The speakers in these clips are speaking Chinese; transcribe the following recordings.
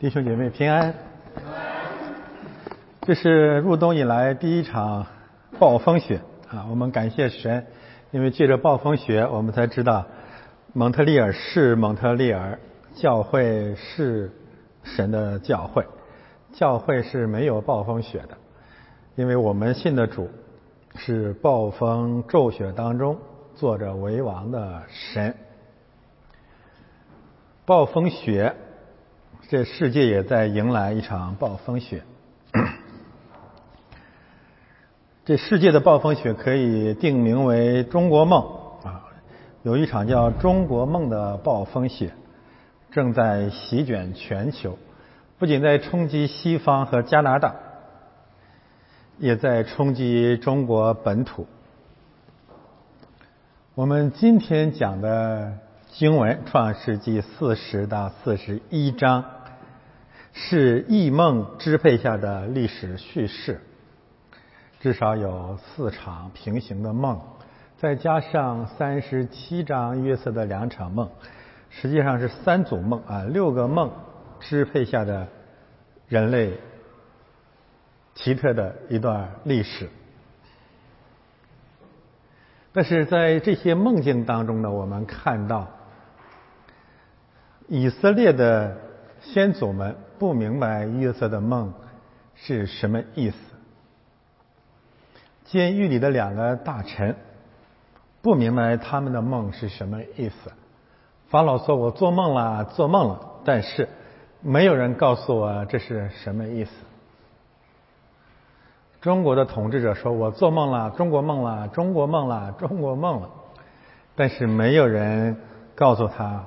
弟兄姐妹平安。这是入冬以来第一场暴风雪啊！我们感谢神，因为借着暴风雪，我们才知道蒙特利尔是蒙特利尔教会是神的教会，教会是没有暴风雪的，因为我们信的主是暴风骤雪当中坐着为王的神。暴风雪。这世界也在迎来一场暴风雪。这世界的暴风雪可以定名为“中国梦”啊，有一场叫“中国梦”的暴风雪正在席卷全球，不仅在冲击西方和加拿大，也在冲击中国本土。我们今天讲的经文《创世纪》四十到四十一章。是异梦支配下的历史叙事，至少有四场平行的梦，再加上三十七章约瑟的两场梦，实际上是三组梦啊，六个梦支配下的人类奇特的一段历史。但是在这些梦境当中呢，我们看到以色列的先祖们。不明白约瑟的梦是什么意思。监狱里的两个大臣不明白他们的梦是什么意思。法老说：“我做梦了，做梦了。”但是没有人告诉我这是什么意思。中国的统治者说：“我做梦了，中国梦了，中国梦了，中国梦了。”但是没有人告诉他，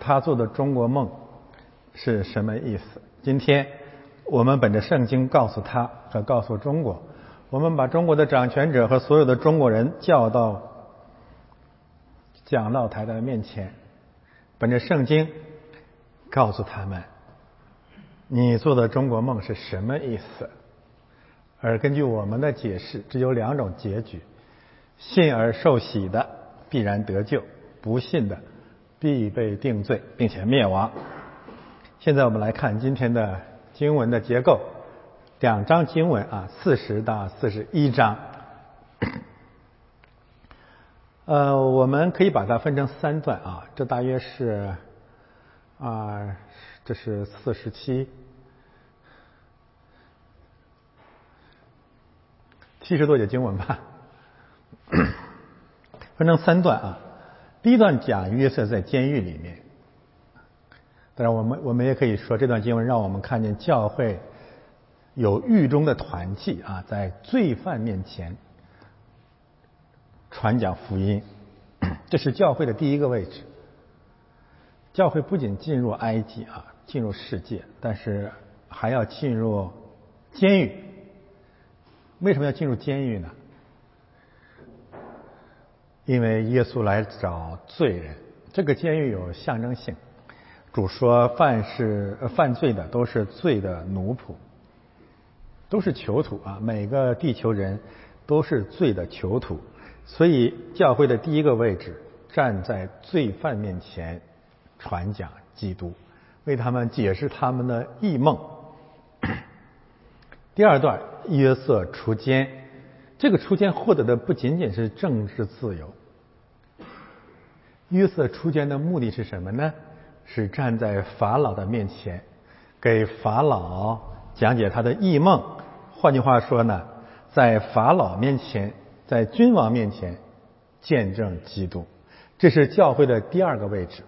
他做的中国梦。是什么意思？今天我们本着圣经告诉他和告诉中国，我们把中国的掌权者和所有的中国人叫到讲道台的面前，本着圣经告诉他们，你做的中国梦是什么意思？而根据我们的解释，只有两种结局：信而受喜的必然得救，不信的必被定罪，并且灭亡。现在我们来看今天的经文的结构，两章经文啊，四十到四十一章。呃，我们可以把它分成三段啊，这大约是啊，这是四十七，七十多节经文吧，分成三段啊。第一段讲约瑟在监狱里面。当然，我们我们也可以说，这段经文让我们看见教会有狱中的团契啊，在罪犯面前传讲福音，这是教会的第一个位置。教会不仅进入埃及啊，进入世界，但是还要进入监狱。为什么要进入监狱呢？因为耶稣来找罪人，这个监狱有象征性。主说：“犯是犯罪的，都是罪的奴仆，都是囚徒啊！每个地球人都是罪的囚徒。所以，教会的第一个位置，站在罪犯面前传讲基督，为他们解释他们的异梦。第二段，约瑟出监，这个出监获得的不仅仅是政治自由。约瑟出监的目的是什么呢？”是站在法老的面前，给法老讲解他的异梦。换句话说呢，在法老面前，在君王面前见证基督。这是教会的第二个位置。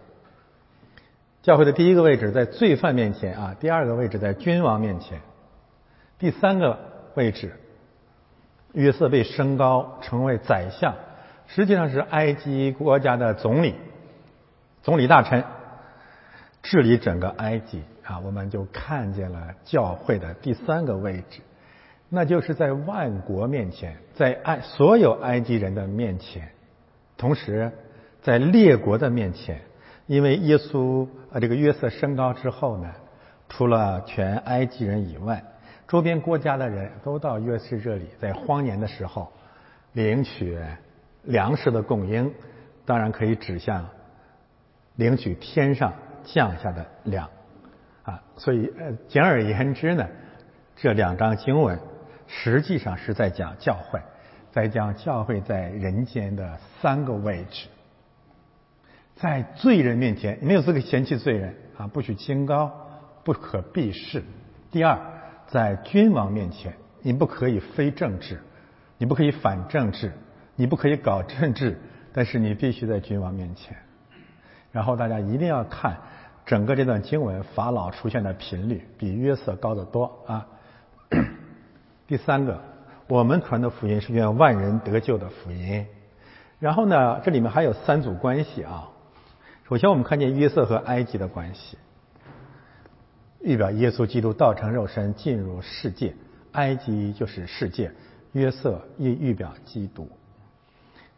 教会的第一个位置在罪犯面前啊，第二个位置在君王面前，第三个位置，约瑟被升高成为宰相，实际上是埃及国家的总理、总理大臣。治理整个埃及啊，我们就看见了教会的第三个位置，那就是在万国面前，在埃所有埃及人的面前，同时在列国的面前，因为耶稣啊这个约瑟升高之后呢，除了全埃及人以外，周边国家的人都到约瑟这里，在荒年的时候领取粮食的供应，当然可以指向领取天上。降下的粮，啊，所以呃，简而言之呢，这两章经文实际上是在讲教会，在讲教会在人间的三个位置。在罪人面前你，没有资格嫌弃罪人啊，不许清高，不可避世。第二，在君王面前，你不可以非政治，你不可以反政治，你不可以搞政治，但是你必须在君王面前。然后大家一定要看整个这段经文，法老出现的频率比约瑟高得多啊。第三个，我们传的福音是愿万人得救的福音。然后呢，这里面还有三组关系啊。首先，我们看见约瑟和埃及的关系，预表耶稣基督道成肉身进入世界，埃及就是世界，约瑟预预表基督。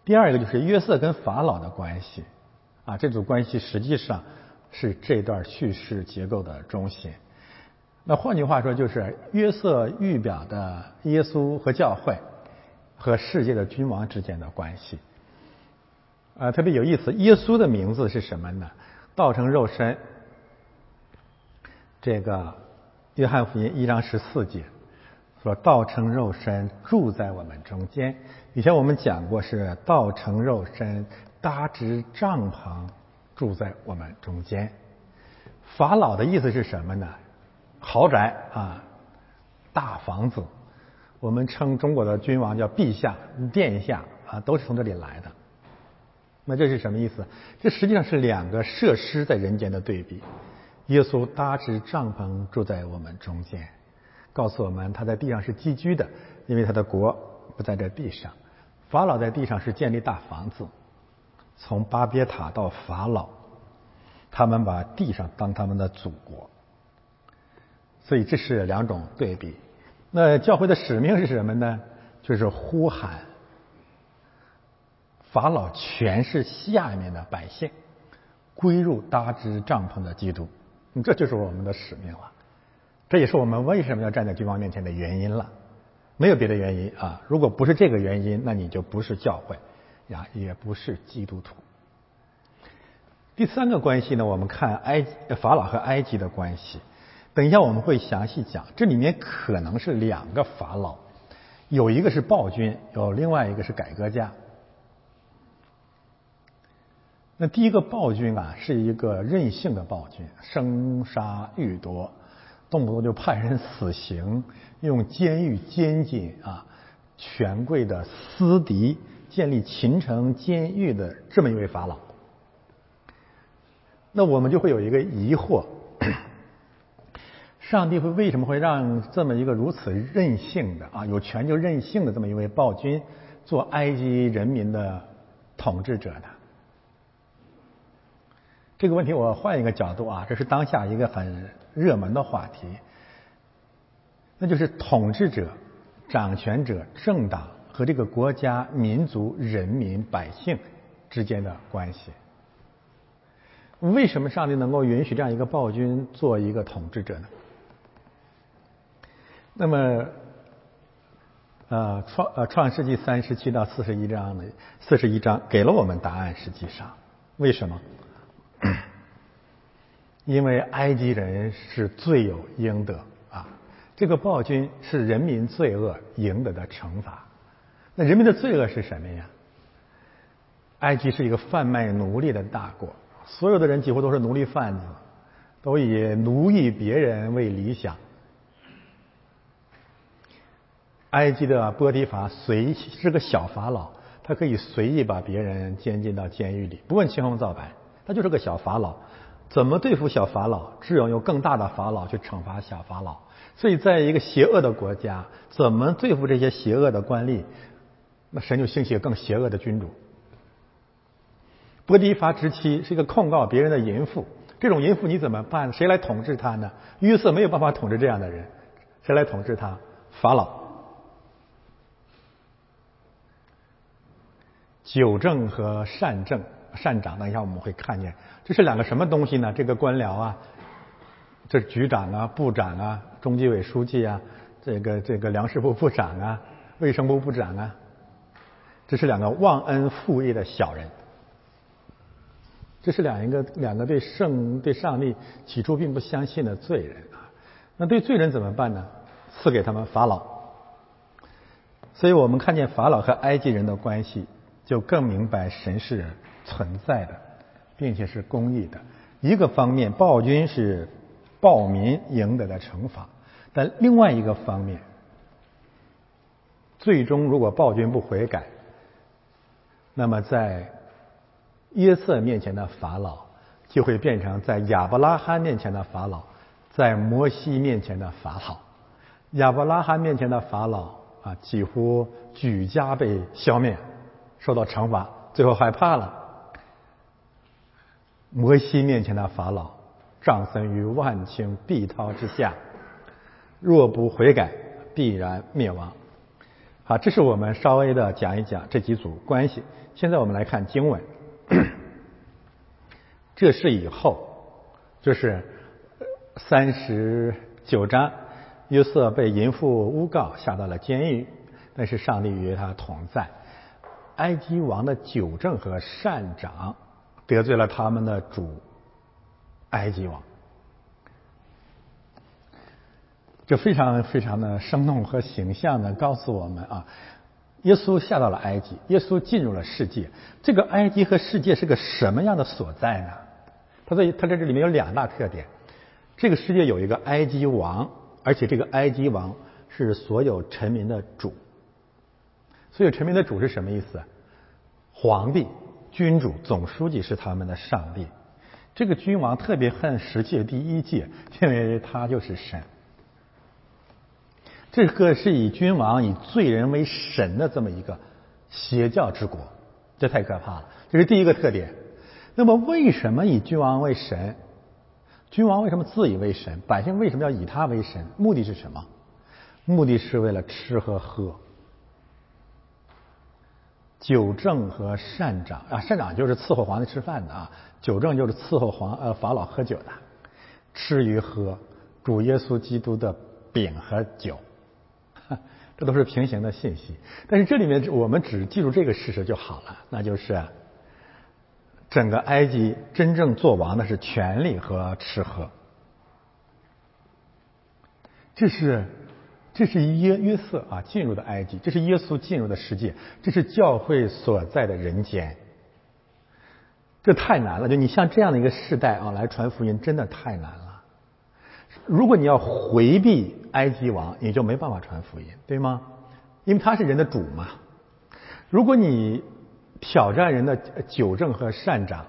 第二个就是约瑟跟法老的关系，啊，这组关系实际上是这段叙事结构的中心。那换句话说，就是约瑟预表的耶稣和教会和世界的君王之间的关系。啊，特别有意思，耶稣的名字是什么呢？道成肉身。这个约翰福音一章十四节说：“道成肉身，住在我们中间。”以前我们讲过，是道成肉身，搭支帐篷，住在我们中间。法老的意思是什么呢？豪宅啊，大房子。我们称中国的君王叫陛下、殿下啊，都是从这里来的。那这是什么意思？这实际上是两个设施在人间的对比。耶稣搭支帐篷住在我们中间，告诉我们他在地上是寄居的，因为他的国不在这地上。法老在地上是建立大房子，从巴别塔到法老，他们把地上当他们的祖国。所以这是两种对比。那教会的使命是什么呢？就是呼喊。法老全是下面的百姓，归入搭支帐篷的基督，这就是我们的使命了。这也是我们为什么要站在君王面前的原因了。没有别的原因啊！如果不是这个原因，那你就不是教会呀，也不是基督徒。第三个关系呢，我们看埃及法老和埃及的关系。等一下我们会详细讲，这里面可能是两个法老，有一个是暴君，有另外一个是改革家。那第一个暴君啊，是一个任性的暴君，生杀予夺，动不动就判人死刑，用监狱监禁啊权贵的私敌，建立秦城监狱的这么一位法老。那我们就会有一个疑惑：上帝会为什么会让这么一个如此任性的啊有权就任性的这么一位暴君做埃及人民的统治者呢？这个问题我换一个角度啊，这是当下一个很热门的话题，那就是统治者、掌权者、政党和这个国家、民族、人民、百姓之间的关系。为什么上帝能够允许这样一个暴君做一个统治者呢？那么，呃，创呃创世纪三十七到四十一章的四十一章给了我们答案。实际上，为什么？因为埃及人是罪有应得啊，这个暴君是人民罪恶赢得的惩罚。那人民的罪恶是什么呀？埃及是一个贩卖奴隶的大国，所有的人几乎都是奴隶贩子，都以奴役别人为理想。埃及的波提法随是个小法老，他可以随意把别人监禁到监狱里，不问青红皂白。他就是个小法老，怎么对付小法老？只有用更大的法老去惩罚小法老。所以，在一个邪恶的国家，怎么对付这些邪恶的官吏？那神就兴起更邪恶的君主。波提法之妻是一个控告别人的淫妇，这种淫妇你怎么办？谁来统治他呢？约瑟没有办法统治这样的人，谁来统治他？法老。久政和善政。善长，等一下我们会看见，这是两个什么东西呢？这个官僚啊，这局长啊、部长啊、中纪委书记啊，这个这个粮食部部长啊、卫生部部长啊，这是两个忘恩负义的小人。这是两一个两个对圣对上帝起初并不相信的罪人啊。那对罪人怎么办呢？赐给他们法老。所以我们看见法老和埃及人的关系，就更明白神是存在的，并且是公义的。一个方面，暴君是暴民赢得的惩罚；但另外一个方面，最终如果暴君不悔改，那么在约瑟面前的法老，就会变成在亚伯拉罕面前的法老，在摩西面前的法老。亚伯拉罕面前的法老啊，几乎举家被消灭，受到惩罚，最后害怕了。摩西面前的法老，葬身于万顷碧涛之下，若不悔改，必然灭亡。好，这是我们稍微的讲一讲这几组关系。现在我们来看经文，这是以后，就是三十九章，约瑟被淫妇诬告，下到了监狱，但是上帝与他同在。埃及王的九正和善长。得罪了他们的主埃及王，这非常非常的生动和形象的告诉我们啊，耶稣下到了埃及，耶稣进入了世界。这个埃及和世界是个什么样的所在呢？他在他在这里面有两大特点：这个世界有一个埃及王，而且这个埃及王是所有臣民的主。所有臣民的主是什么意思？皇帝。君主、总书记是他们的上帝。这个君王特别恨十诫第一诫，因为他就是神。这个是以君王以罪人为神的这么一个邪教之国，这太可怕了。这是第一个特点。那么，为什么以君王为神？君王为什么自以为神？百姓为什么要以他为神？目的是什么？目的是为了吃和喝。九正和善长啊，善长就是伺候皇帝吃饭的啊，九正就是伺候皇呃法老喝酒的，吃与喝，主耶稣基督的饼和酒，这都是平行的信息。但是这里面我们只记住这个事实就好了，那就是整个埃及真正做王的是权力和吃喝，这是。这是约约瑟啊进入的埃及，这是耶稣进入的世界，这是教会所在的人间。这太难了，就你像这样的一个世代啊，来传福音真的太难了。如果你要回避埃及王，你就没办法传福音，对吗？因为他是人的主嘛。如果你挑战人的九正和善长，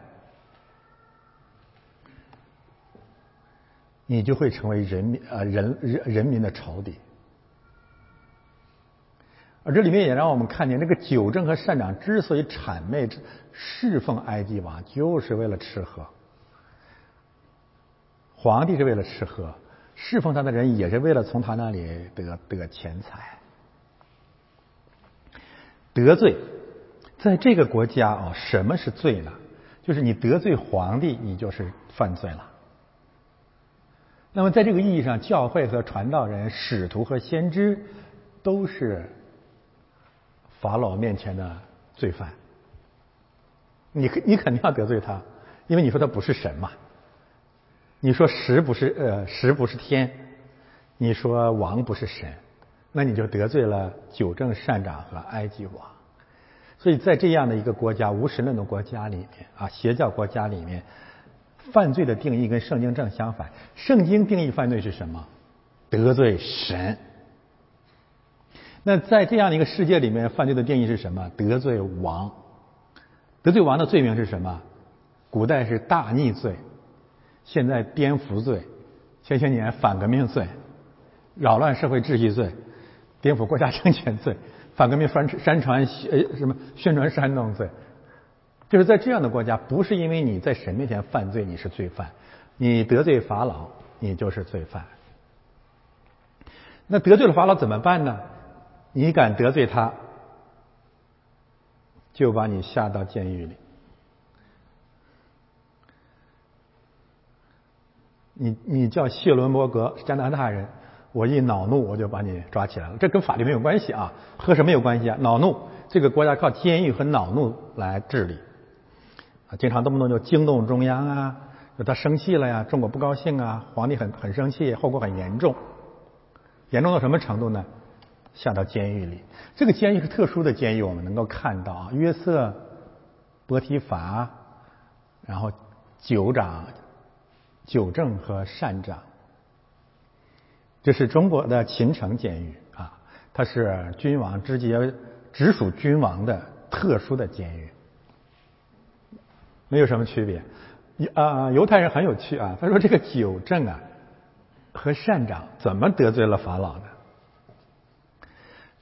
你就会成为人民呃人人人民的仇敌。而这里面也让我们看见，这个九正和善长之所以谄媚侍奉埃及王，就是为了吃喝。皇帝是为了吃喝，侍奉他的人也是为了从他那里得得钱财。得罪，在这个国家啊，什么是罪呢？就是你得罪皇帝，你就是犯罪了。那么在这个意义上，教会和传道人、使徒和先知都是。法老面前的罪犯，你你肯定要得罪他，因为你说他不是神嘛。你说石不是呃石不是天，你说王不是神，那你就得罪了九正善长和埃及王。所以在这样的一个国家无神论的国家里面啊，邪教国家里面，犯罪的定义跟圣经正相反。圣经定义犯罪是什么？得罪神。那在这样的一个世界里面，犯罪的定义是什么？得罪王，得罪王的罪名是什么？古代是大逆罪，现在颠覆罪，前些年反革命罪，扰乱社会秩序罪，颠覆国家政权罪，反革命宣宣传呃什么宣传煽动罪，就是在这样的国家，不是因为你在神面前犯罪你是罪犯，你得罪法老你就是罪犯。那得罪了法老怎么办呢？你敢得罪他，就把你下到监狱里。你你叫谢伦伯格，加拿大人，我一恼怒我就把你抓起来了。这跟法律没有关系啊，和什么有关系啊？恼怒，这个国家靠监狱和恼怒来治理啊。经常动不动就惊动中央啊，就他生气了呀，中国不高兴啊，皇帝很很生气，后果很严重，严重到什么程度呢？下到监狱里。这个监狱是特殊的监狱，我们能够看到啊，约瑟、波提伐，然后九长、九正和善长，这是中国的秦城监狱啊，它是君王直接直属君王的特殊的监狱。没有什么区别，啊，犹太人很有趣啊。他说这个九正啊和善长怎么得罪了法老呢？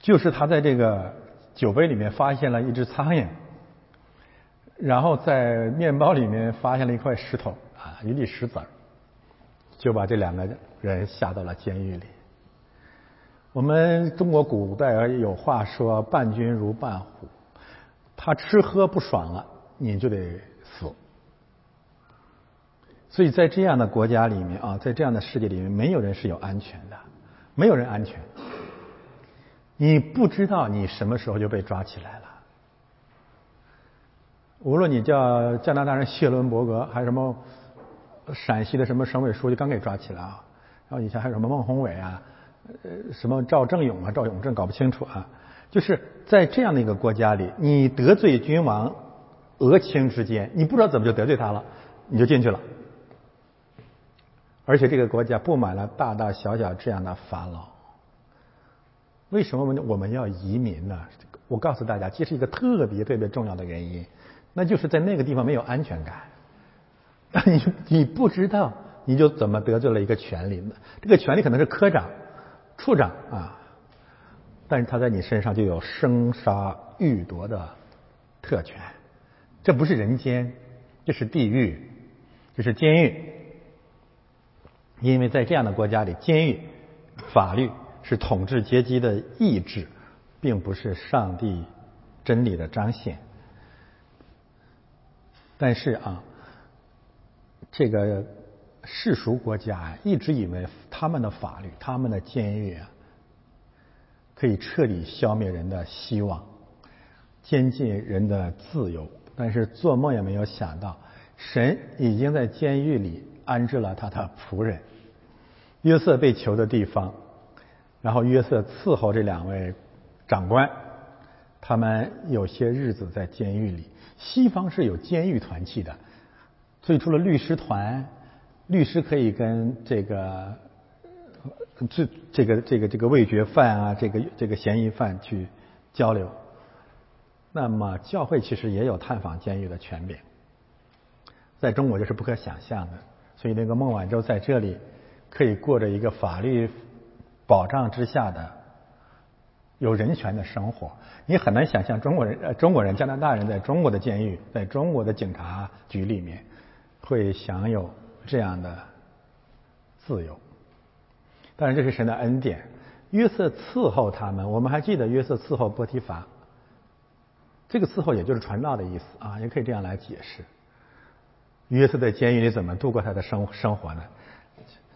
就是他在这个酒杯里面发现了一只苍蝇，然后在面包里面发现了一块石头啊，一粒石子儿，就把这两个人下到了监狱里。我们中国古代有话说“伴君如伴虎”，他吃喝不爽了，你就得死。所以在这样的国家里面啊，在这样的世界里面，没有人是有安全的，没有人安全。你不知道你什么时候就被抓起来了。无论你叫加拿大人谢伦伯格，还是什么陕西的什么省委书记刚给抓起来啊，然后以前还有什么孟宏伟啊，呃，什么赵正永啊、赵永正搞不清楚啊，就是在这样的一个国家里，你得罪君王，俄顷之间，你不知道怎么就得罪他了，你就进去了。而且这个国家布满了大大小小这样的法老。为什么我们我们要移民呢？我告诉大家，这是一个特别特别重要的原因，那就是在那个地方没有安全感。你 你不知道，你就怎么得罪了一个权力呢？这个权力可能是科长、处长啊，但是他在你身上就有生杀予夺的特权。这不是人间，这是地狱，这是监狱。因为在这样的国家里，监狱法律是统治阶级的意志，并不是上帝真理的彰显。但是啊，这个世俗国家一直以为他们的法律、他们的监狱啊，可以彻底消灭人的希望，监禁人的自由。但是做梦也没有想到，神已经在监狱里安置了他的仆人。约瑟被囚的地方，然后约瑟伺候这两位长官，他们有些日子在监狱里。西方是有监狱团契的，最初的律师团，律师可以跟这个这这个这个这个未决犯啊，这个这个嫌疑犯去交流。那么教会其实也有探访监狱的权柄，在中国这是不可想象的。所以那个孟晚舟在这里。可以过着一个法律保障之下的有人权的生活，你很难想象中国人、呃中国人、加拿大人在中国的监狱、在中国的警察局里面会享有这样的自由。当然，这是神的恩典。约瑟伺候他们，我们还记得约瑟伺候波提乏，这个伺候也就是传道的意思啊，也可以这样来解释。约瑟在监狱里怎么度过他的生生活呢？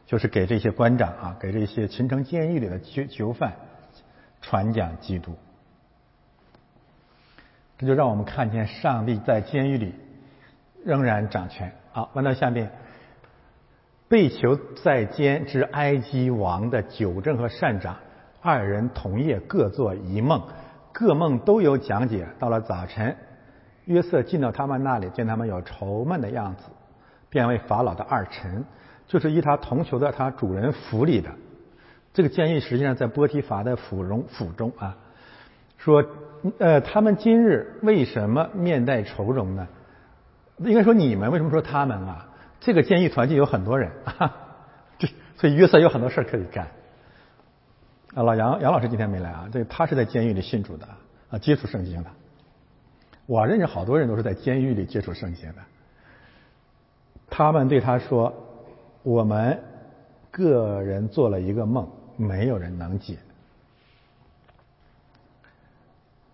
就是给这些官长啊，给这些秦城监狱里的囚囚犯传讲基督，这就让我们看见上帝在监狱里仍然掌权。好，翻到下面，被囚在监之埃及王的九正和善长二人同夜各做一梦，各梦都有讲解。到了早晨，约瑟进到他们那里，见他们有愁闷的样子，便为法老的二臣。就是依他同囚在他主人府里的这个监狱，实际上在波提法的府中府中啊。说呃，他们今日为什么面带愁容呢？应该说你们为什么说他们啊？这个监狱团契有很多人，这所以约瑟有很多事可以干。啊，老杨杨老师今天没来啊，这他是在监狱里信主的啊，接触圣经的。我认识好多人都是在监狱里接触圣经的。他们对他说。我们个人做了一个梦，没有人能解。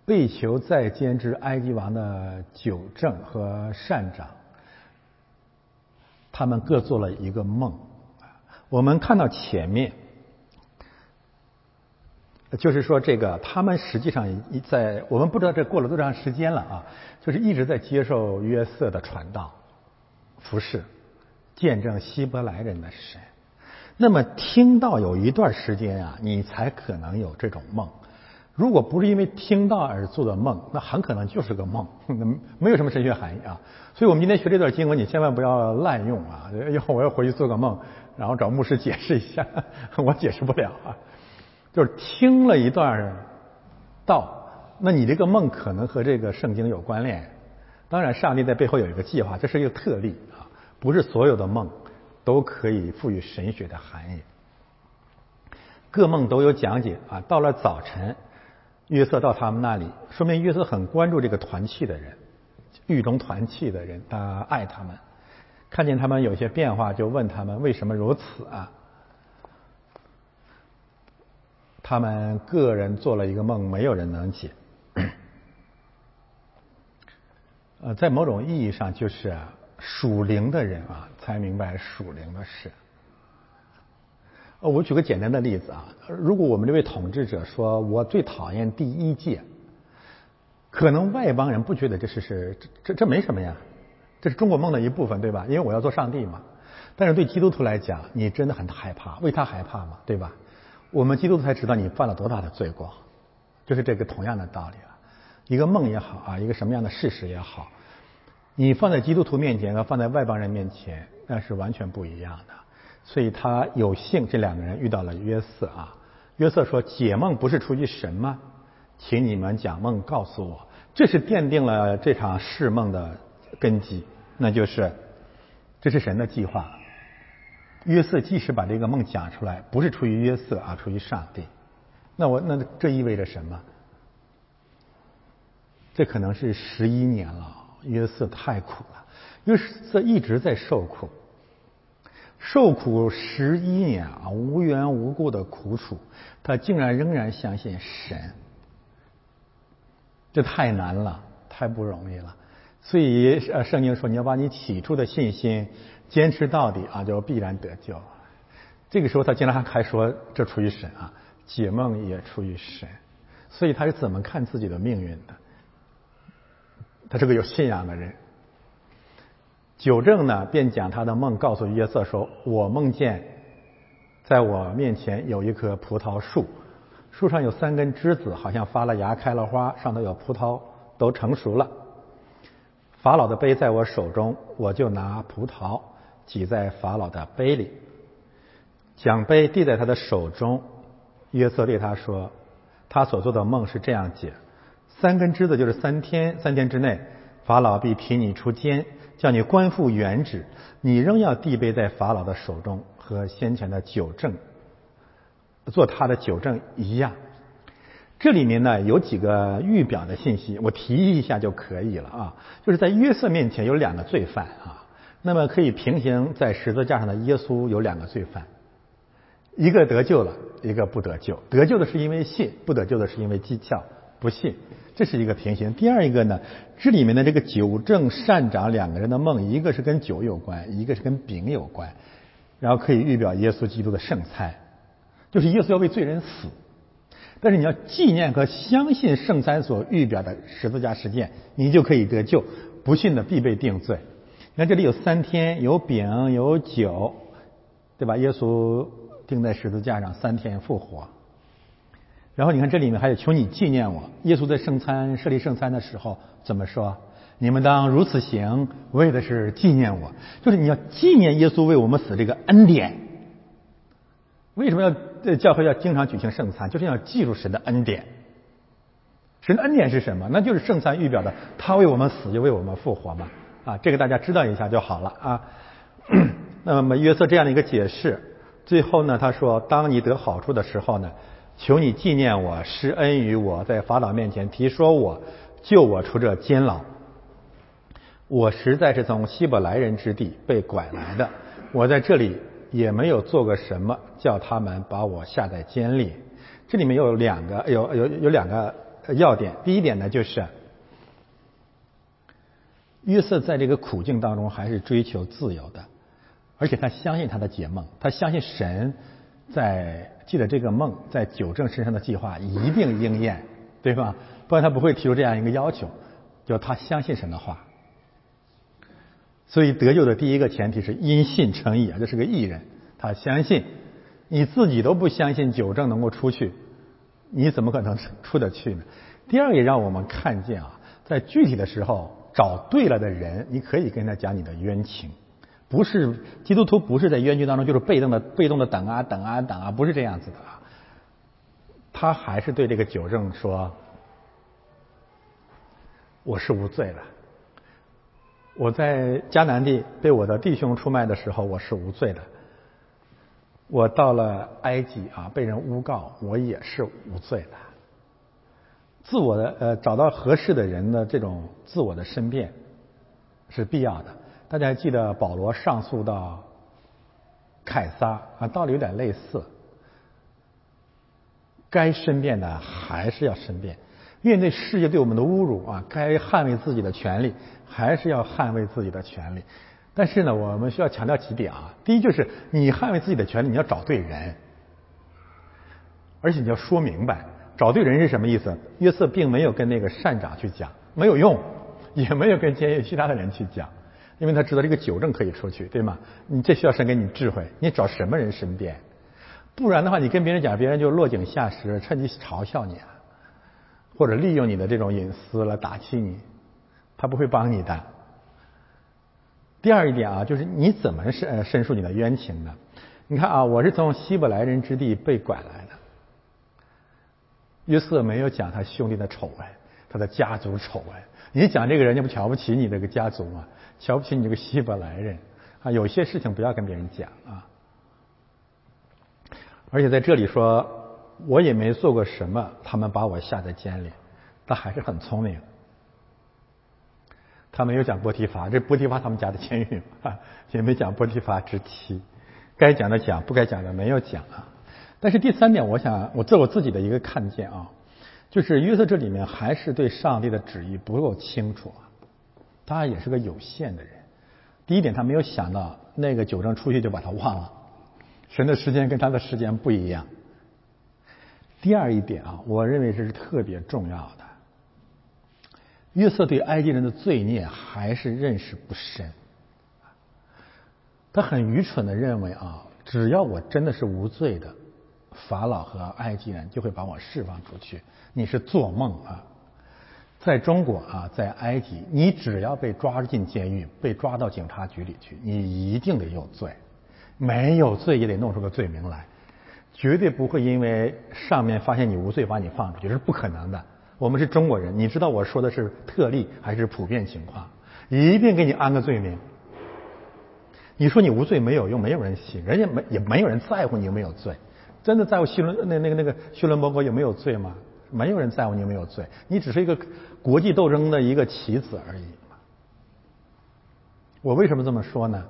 被囚在监之埃及王的九正和善长，他们各做了一个梦。我们看到前面，就是说，这个他们实际上在我们不知道这过了多长时间了啊，就是一直在接受约瑟的传道、服侍、见证希伯来人的神。那么听到有一段时间啊，你才可能有这种梦。如果不是因为听到而做的梦，那很可能就是个梦，那没有什么神学含义啊。所以我们今天学这段经文，你千万不要滥用啊！以后我要回去做个梦，然后找牧师解释一下，我解释不了啊。就是听了一段道，那你这个梦可能和这个圣经有关联。当然，上帝在背后有一个计划，这是一个特例，不是所有的梦都可以赋予神学的含义。各梦都有讲解啊。到了早晨，约瑟到他们那里，说明约瑟很关注这个团契的人，狱中团契的人，他爱他们。看见他们有些变化，就问他们为什么如此啊？他们个人做了一个梦，没有人能解。呃，在某种意义上，就是属灵的人啊，才明白属灵的事。呃，我举个简单的例子啊，如果我们这位统治者说我最讨厌第一届，可能外邦人不觉得这是是这这没什么呀，这是中国梦的一部分，对吧？因为我要做上帝嘛。但是对基督徒来讲，你真的很害怕，为他害怕嘛，对吧？我们基督徒才知道你犯了多大的罪过，就是这个同样的道理了。一个梦也好啊，一个什么样的事实也好，你放在基督徒面前和放在外邦人面前，那是完全不一样的。所以他有幸这两个人遇到了约瑟啊。约瑟说：“解梦不是出于神吗？请你们讲梦告诉我。”这是奠定了这场释梦的根基，那就是这是神的计划。约瑟即使把这个梦讲出来，不是出于约瑟啊，出于上帝。那我那这意味着什么？这可能是十一年了，约瑟太苦了，约瑟一直在受苦，受苦十一年啊，无缘无故的苦楚，他竟然仍然相信神，这太难了，太不容易了。所以呃，圣经说你要把你起初的信心。坚持到底啊，就必然得救。这个时候，他竟然还说这出于神啊，解梦也出于神。所以他是怎么看自己的命运的？他是个有信仰的人。九正呢，便讲他的梦，告诉约瑟说：“我梦见，在我面前有一棵葡萄树，树上有三根枝子，好像发了芽、开了花，上头有葡萄，都成熟了。法老的杯在我手中，我就拿葡萄。”挤在法老的杯里，奖杯递在他的手中。约瑟对他说：“他所做的梦是这样解：三根枝子就是三天，三天之内，法老必提你出监，叫你官复原职。你仍要递杯在法老的手中，和先前的九正做他的九正一样。这里面呢有几个预表的信息，我提一下就可以了啊。就是在约瑟面前有两个罪犯啊。”那么可以平行在十字架上的耶稣有两个罪犯，一个得救了，一个不得救。得救的是因为信，不得救的是因为讥诮不信，这是一个平行。第二一个呢，这里面的这个九正善长两个人的梦，一个是跟酒有关，一个是跟饼有关，然后可以预表耶稣基督的圣餐，就是耶稣要为罪人死，但是你要纪念和相信圣餐所预表的十字架事件，你就可以得救；不信的必被定罪。你看这里有三天，有饼有酒，对吧？耶稣钉在十字架上，三天复活。然后你看这里面还有求你纪念我。耶稣在圣餐设立圣餐的时候怎么说？你们当如此行，为的是纪念我。就是你要纪念耶稣为我们死这个恩典。为什么要教会要经常举行圣餐？就是要记住神的恩典。神的恩典是什么？那就是圣餐预表的，他为我们死，又为我们复活嘛。啊，这个大家知道一下就好了啊。那么约瑟这样的一个解释，最后呢，他说：“当你得好处的时候呢，求你纪念我，施恩于我，在法老面前提说我，救我出这监牢。我实在是从希伯来人之地被拐来的，我在这里也没有做过什么，叫他们把我下在监里。这里面有两个，有有有两个要点。第一点呢，就是。约瑟在这个苦境当中还是追求自由的，而且他相信他的解梦，他相信神在记得这个梦在九正身上的计划一定应验，对吧？不然他不会提出这样一个要求，就他相信神的话。所以得救的第一个前提是因信称义啊，这是个义人，他相信。你自己都不相信九正能够出去，你怎么可能出得去呢？第二个也让我们看见啊，在具体的时候找对了的人，你可以跟他讲你的冤情，不是基督徒不是在冤屈当中就是被动的被动的等啊等啊等啊，不是这样子的啊。他还是对这个九正说：“我是无罪的。我在迦南地被我的弟兄出卖的时候，我是无罪的。我到了埃及啊，被人诬告，我也是无罪的。自我的呃，找到合适的人的这种自我的申辩是必要的。大家还记得保罗上诉到凯撒啊，道理有点类似。该申辩的还是要申辩。面对世界对我们的侮辱啊，该捍卫自己的权利，还是要捍卫自己的权利。但是呢，我们需要强调几点啊。第一，就是你捍卫自己的权利，你要找对人，而且你要说明白。找对人是什么意思？约瑟并没有跟那个善长去讲，没有用，也没有跟监狱其他的人去讲，因为他知道这个酒证可以出去，对吗？你这需要神给你智慧，你找什么人申辩？不然的话，你跟别人讲，别人就落井下石，趁机嘲笑你。或者利用你的这种隐私来打击你，他不会帮你的。第二一点啊，就是你怎么申申诉你的冤情呢？你看啊，我是从希伯来人之地被拐来的。约瑟没有讲他兄弟的丑闻，他的家族丑闻。你讲这个人家不瞧不起你这个家族吗？瞧不起你这个希伯来人啊？有些事情不要跟别人讲啊。而且在这里说。我也没做过什么，他们把我下在监里，他还是很聪明。他没有讲波提法，这波提法他们家的监狱啊，也没讲波提法之妻，该讲的讲，不该讲的没有讲啊。但是第三点，我想我做我自己的一个看见啊，就是约瑟这里面还是对上帝的旨意不够清楚啊，他也是个有限的人。第一点，他没有想到那个九正出去就把他忘了，神的时间跟他的时间不一样。第二一点啊，我认为这是特别重要的。约瑟对埃及人的罪孽还是认识不深，他很愚蠢的认为啊，只要我真的是无罪的，法老和埃及人就会把我释放出去。你是做梦啊！在中国啊，在埃及，你只要被抓进监狱，被抓到警察局里去，你一定得有罪，没有罪也得弄出个罪名来。绝对不会因为上面发现你无罪把你放出去，这是不可能的。我们是中国人，你知道我说的是特例还是普遍情况？一定给你安个罪名。你说你无罪没有用，没有人信，人家没也没有人在乎你有没有罪。真的在乎希伦那那个那个希伦伯格有没有罪吗？没有人在乎你有没有罪，你只是一个国际斗争的一个棋子而已。我为什么这么说呢？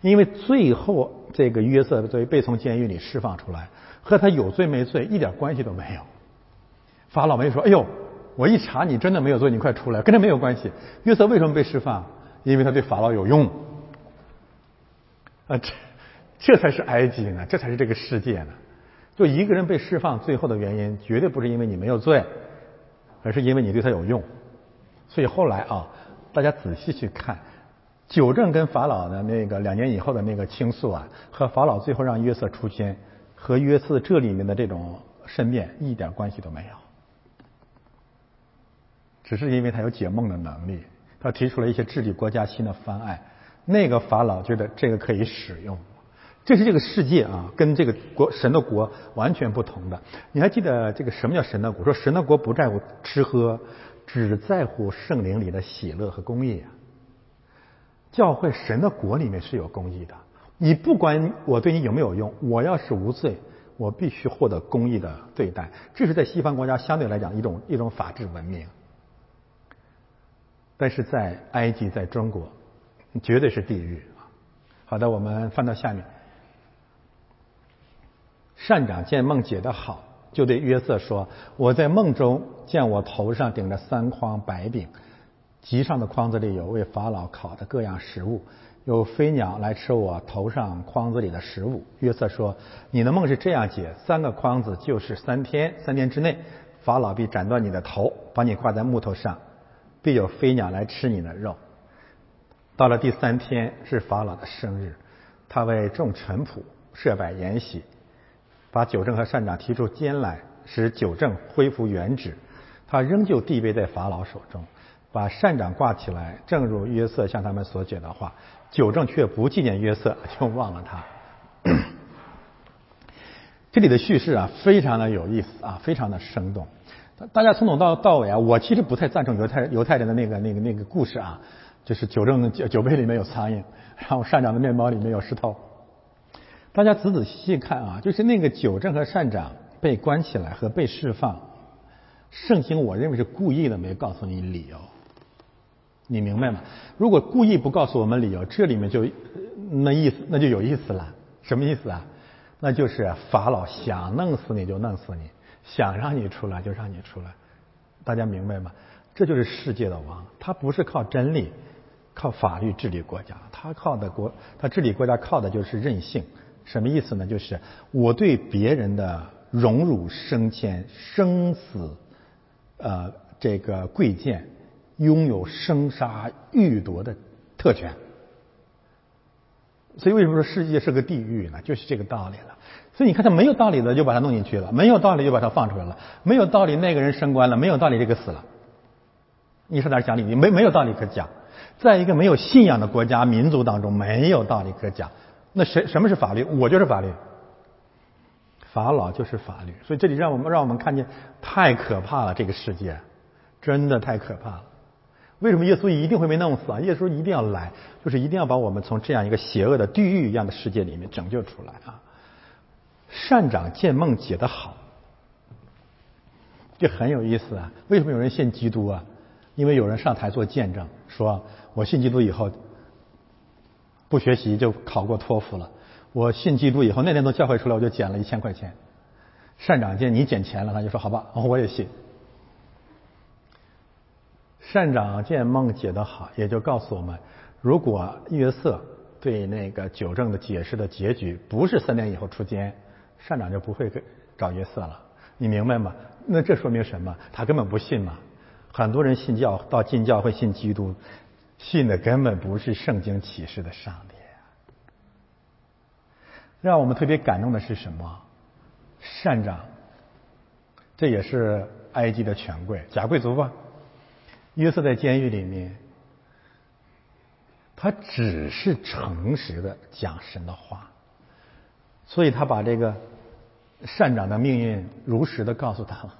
因为最后这个约瑟被被从监狱里释放出来，和他有罪没罪一点关系都没有。法老没说：“哎呦，我一查你真的没有罪，你快出来。”跟他没有关系。约瑟为什么被释放？因为他对法老有用。啊，这这才是埃及呢，这才是这个世界呢。就一个人被释放，最后的原因绝对不是因为你没有罪，而是因为你对他有用。所以后来啊，大家仔细去看。九正跟法老的那个两年以后的那个倾诉啊，和法老最后让约瑟出监，和约瑟这里面的这种申辩一点关系都没有，只是因为他有解梦的能力，他提出了一些治理国家新的方案，那个法老觉得这个可以使用，这是这个世界啊，跟这个国神的国完全不同的。你还记得这个什么叫神的国？说神的国不在乎吃喝，只在乎圣灵里的喜乐和公义啊。教会神的国里面是有公义的，你不管我对你有没有用，我要是无罪，我必须获得公义的对待。这是在西方国家相对来讲一种一种法治文明，但是在埃及，在中国，绝对是地狱好的，我们翻到下面，善长见梦解得好，就对约瑟说：“我在梦中见我头上顶着三筐白饼。”集上的筐子里有为法老烤的各样食物，有飞鸟来吃我头上筐子里的食物。约瑟说：“你的梦是这样解：三个筐子就是三天，三天之内，法老必斩断你的头，把你挂在木头上，必有飞鸟来吃你的肉。到了第三天是法老的生日，他为众臣仆设摆筵席，把九正和善长提出监来，使九正恢复原职。他仍旧地位在法老手中，把善长挂起来，正如约瑟向他们所讲的话。”九正却不纪念约瑟，就忘了他。这里的叙事啊，非常的有意思啊，非常的生动。大家从头到到尾啊，我其实不太赞成犹太犹太人的那个那个那个故事啊，就是九正的酒杯里面有苍蝇，然后善长的面包里面有石头。大家仔仔细细看啊，就是那个九正和善长被关起来和被释放，圣经我认为是故意的没告诉你理由。你明白吗？如果故意不告诉我们理由，这里面就那意思，那就有意思了。什么意思啊？那就是法老想弄死你就弄死你，想让你出来就让你出来。大家明白吗？这就是世界的王，他不是靠真理、靠法律治理国家，他靠的国，他治理国家靠的就是任性。什么意思呢？就是我对别人的荣辱升迁、生死，呃，这个贵贱。拥有生杀予夺的特权，所以为什么说世界是个地狱呢？就是这个道理了。所以你看，他没有道理的就把他弄进去了，没有道理就把他放出来了，没有道理那个人升官了，没有道理这个死了。你说哪讲理？你没没有道理可讲。在一个没有信仰的国家民族当中，没有道理可讲。那谁什么是法律？我就是法律，法老就是法律。所以这里让我们让我们看见太可怕了，这个世界真的太可怕了。为什么耶稣一定会被弄死啊？耶稣一定要来，就是一定要把我们从这样一个邪恶的地狱一样的世界里面拯救出来啊！善长见梦解得好，这很有意思啊。为什么有人信基督啊？因为有人上台做见证，说我信基督以后不学习就考过托福了。我信基督以后那天从教会出来我就捡了一千块钱。善长见你捡钱了，他就说好吧，我也信。善长见梦解得好，也就告诉我们，如果约瑟对那个九正的解释的结局不是三年以后出监，善长就不会找约瑟了。你明白吗？那这说明什么？他根本不信嘛。很多人信教到进教会信基督，信的根本不是圣经启示的上帝。让我们特别感动的是什么？善长，这也是埃及的权贵，假贵族吧。约瑟在监狱里面，他只是诚实的讲神的话，所以他把这个善长的命运如实的告诉他了：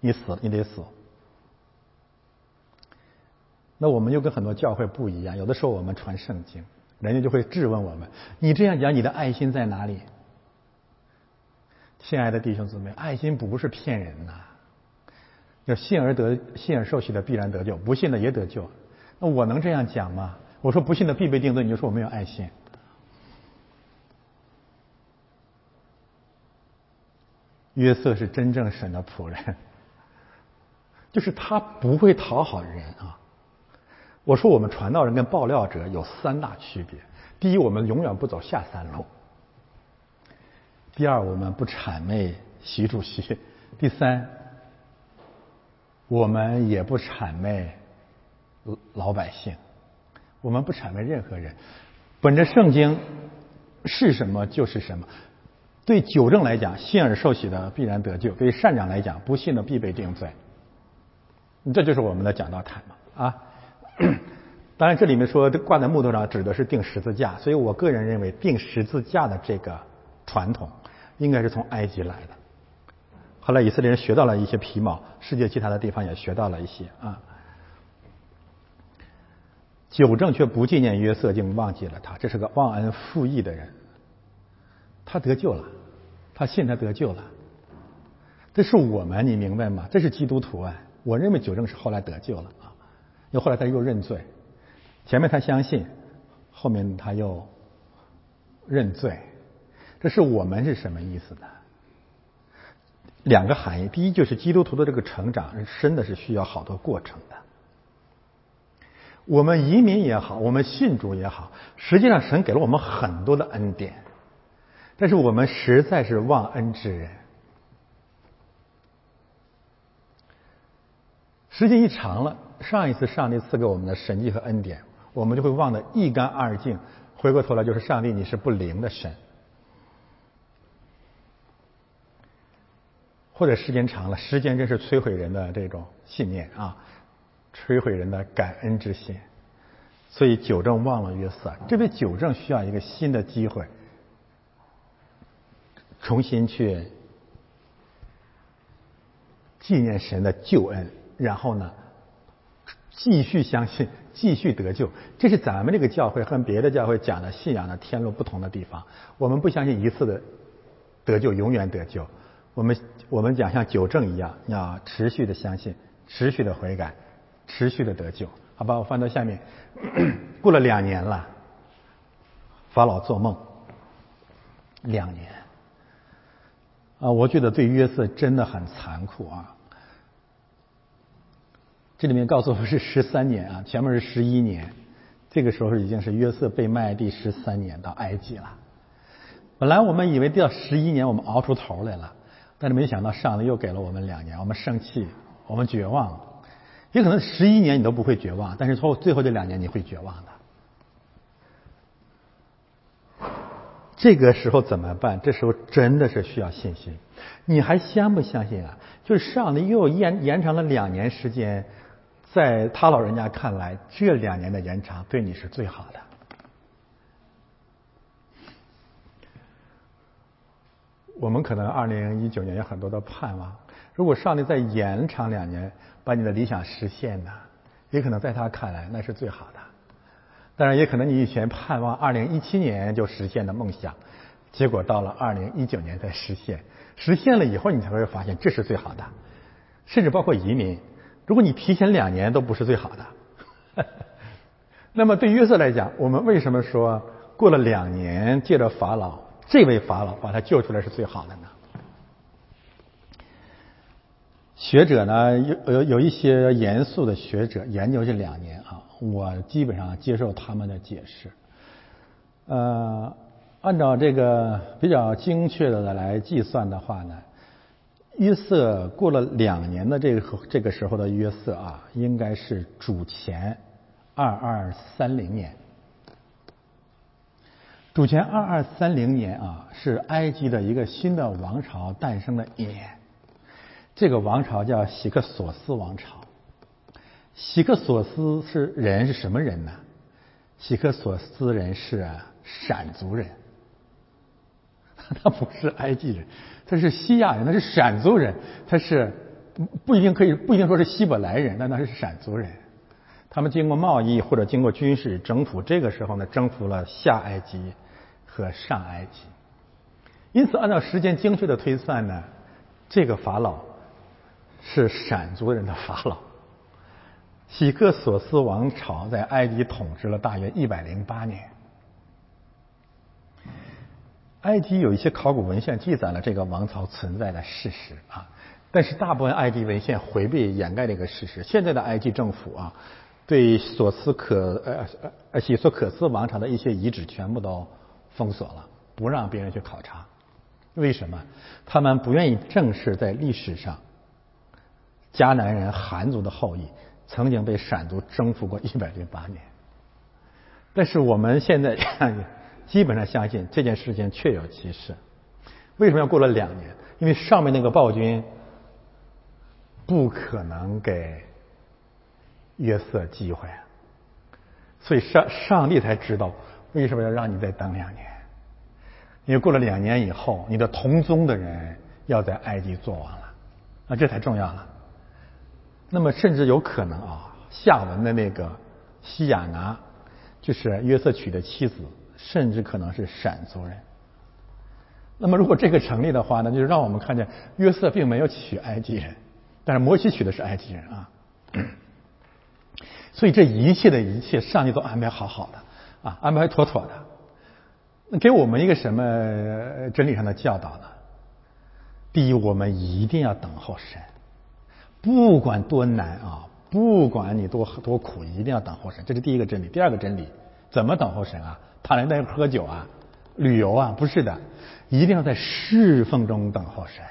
你死，你得死。那我们又跟很多教会不一样，有的时候我们传圣经，人家就会质问我们：你这样讲，你的爱心在哪里？亲爱的弟兄姊妹，爱心不是骗人呐。要信而得，信而受洗的必然得救，不信的也得救。那我能这样讲吗？我说不信的必被定罪，你就说我没有爱心。约瑟是真正神的仆人，就是他不会讨好人啊。我说我们传道人跟爆料者有三大区别：第一，我们永远不走下三路；第二，我们不谄媚习主席；第三。我们也不谄媚老百姓，我们不谄媚任何人。本着圣经是什么就是什么。对九正来讲，信而受洗的必然得救；对善长来讲，不信的必被定罪。这就是我们的讲道台嘛啊！当然，这里面说挂在木头上指的是钉十字架，所以我个人认为钉十字架的这个传统应该是从埃及来的。后来以色列人学到了一些皮毛，世界其他的地方也学到了一些啊。九正却不纪念约瑟，竟忘记了他，这是个忘恩负义的人。他得救了，他信他得救了。这是我们，你明白吗？这是基督徒啊！我认为九正是后来得救了，又后来他又认罪，前面他相信，后面他又认罪。这是我们是什么意思呢？两个含义，第一就是基督徒的这个成长，真的是需要好多过程的。我们移民也好，我们信主也好，实际上神给了我们很多的恩典，但是我们实在是忘恩之人。时间一长了，上一次上帝赐给我们的神迹和恩典，我们就会忘得一干二净。回过头来就是上帝，你是不灵的神。或者时间长了，时间真是摧毁人的这种信念啊，摧毁人的感恩之心。所以九正忘了约瑟，这位九正需要一个新的机会，重新去纪念神的救恩，然后呢，继续相信，继续得救。这是咱们这个教会和别的教会讲的信仰的天路不同的地方。我们不相信一次的得救永远得救。我们我们讲像九正一样，要持续的相信，持续的悔改，持续的得救。好吧，我翻到下面，过了两年了，法老做梦，两年啊，我觉得对约瑟真的很残酷啊。这里面告诉我们是十三年啊，前面是十一年，这个时候已经是约瑟被卖第十三年到埃及了。本来我们以为到十一年我们熬出头来了。但是没想到上帝又给了我们两年，我们生气，我们绝望，也可能十一年你都不会绝望，但是后最后这两年你会绝望的。这个时候怎么办？这时候真的是需要信心。你还相不相信啊？就是上帝又延延长了两年时间，在他老人家看来，这两年的延长对你是最好的。我们可能二零一九年有很多的盼望，如果上帝再延长两年，把你的理想实现呢？也可能在他看来那是最好的。当然，也可能你以前盼望二零一七年就实现的梦想，结果到了二零一九年才实现。实现了以后，你才会发现这是最好的。甚至包括移民，如果你提前两年都不是最好的。那么对约瑟来讲，我们为什么说过了两年借着法老？这位法老把他救出来是最好的呢。学者呢有有有一些严肃的学者研究这两年啊，我基本上接受他们的解释。呃，按照这个比较精确的来计算的话呢，约瑟过了两年的这个这个时候的约瑟啊，应该是主前二二三零年。主前二二三零年啊，是埃及的一个新的王朝诞生的一年。这个王朝叫希克索斯王朝。希克索斯是人是什么人呢？希克索斯人是闪族人，他不是埃及人，他是西亚人，他是闪族人，他是不一定可以不一定说是希伯来人，但他是闪族人。他们经过贸易或者经过军事征服，这个时候呢，征服了下埃及。和上埃及，因此按照时间精确的推算呢，这个法老是闪族人的法老。喜克索斯王朝在埃及统治了大约一百零八年。埃及有一些考古文献记载了这个王朝存在的事实啊，但是大部分埃及文献回避掩盖这个事实。现在的埃及政府啊，对索斯可呃呃希索可斯王朝的一些遗址全部都。封锁了，不让别人去考察。为什么？他们不愿意正视在历史上，迦南人韩族的后裔曾经被闪族征服过一百零八年。但是我们现在基本上相信这件事情确有其事。为什么要过了两年？因为上面那个暴君不可能给约瑟机会，所以上上帝才知道。为什么要让你再等两年？因为过了两年以后，你的同宗的人要在埃及做王了，啊，这才重要了。那么，甚至有可能啊，下文的那个西雅拿，就是约瑟娶的妻子，甚至可能是闪族人。那么，如果这个成立的话呢，就让我们看见约瑟并没有娶埃及人，但是摩西娶的是埃及人啊。所以，这一切的一切，上帝都安排好好的。啊，安排妥妥的，那给我们一个什么真理上的教导呢？第一，我们一定要等候神，不管多难啊，不管你多多苦，一定要等候神。这是第一个真理。第二个真理，怎么等候神啊？躺在那喝酒啊？旅游啊？不是的，一定要在侍奉中等候神。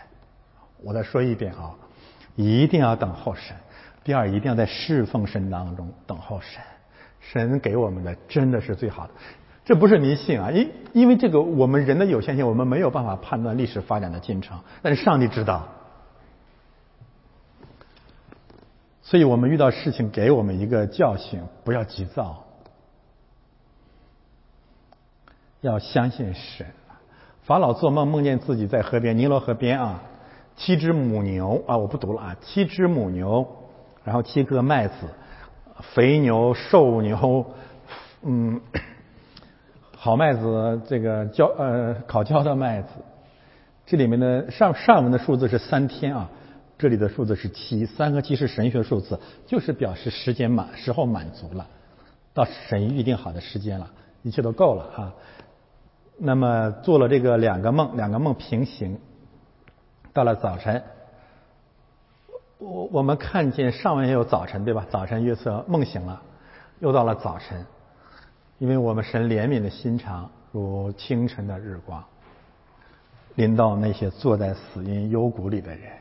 我再说一遍啊，一定要等候神。第二，一定要在侍奉神当中等候神。神给我们的真的是最好的，这不是迷信啊！因因为这个我们人的有限性，我们没有办法判断历史发展的进程，但是上帝知道。所以我们遇到事情，给我们一个教训：不要急躁，要相信神。法老做梦，梦见自己在河边，尼罗河边啊，七只母牛啊，我不读了啊，七只母牛，然后七颗麦子，肥牛、瘦牛，嗯，好麦子，这个焦呃烤焦的麦子，这里面的上上文的数字是三天啊。这里的数字是七，三和七是神学数字，就是表示时间满时候满足了，到神预定好的时间了，一切都够了啊。那么做了这个两个梦，两个梦平行，到了早晨，我我们看见上文也有早晨对吧？早晨约瑟梦醒了，又到了早晨，因为我们神怜悯的心肠如清晨的日光，临到那些坐在死荫幽谷里的人。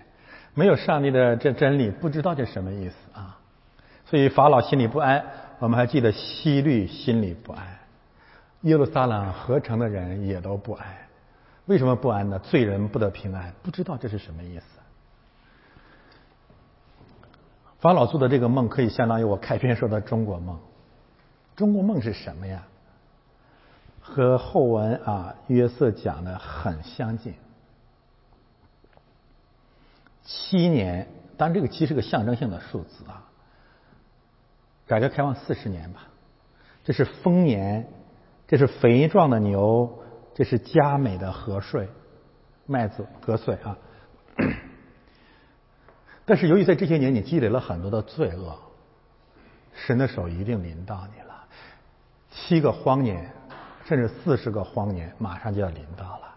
没有上帝的这真理，不知道这什么意思啊！所以法老心里不安。我们还记得西律心里不安，耶路撒冷合成的人也都不安。为什么不安呢？罪人不得平安，不知道这是什么意思。法老做的这个梦，可以相当于我开篇说的中国梦。中国梦是什么呀？和后文啊约瑟讲的很相近。七年，当然这个七是个象征性的数字啊。改革开放四十年吧，这是丰年，这是肥壮的牛，这是佳美的禾穗，麦子割穗啊。但是由于在这些年你积累了很多的罪恶，神的手一定临到你了。七个荒年，甚至四十个荒年，马上就要临到了。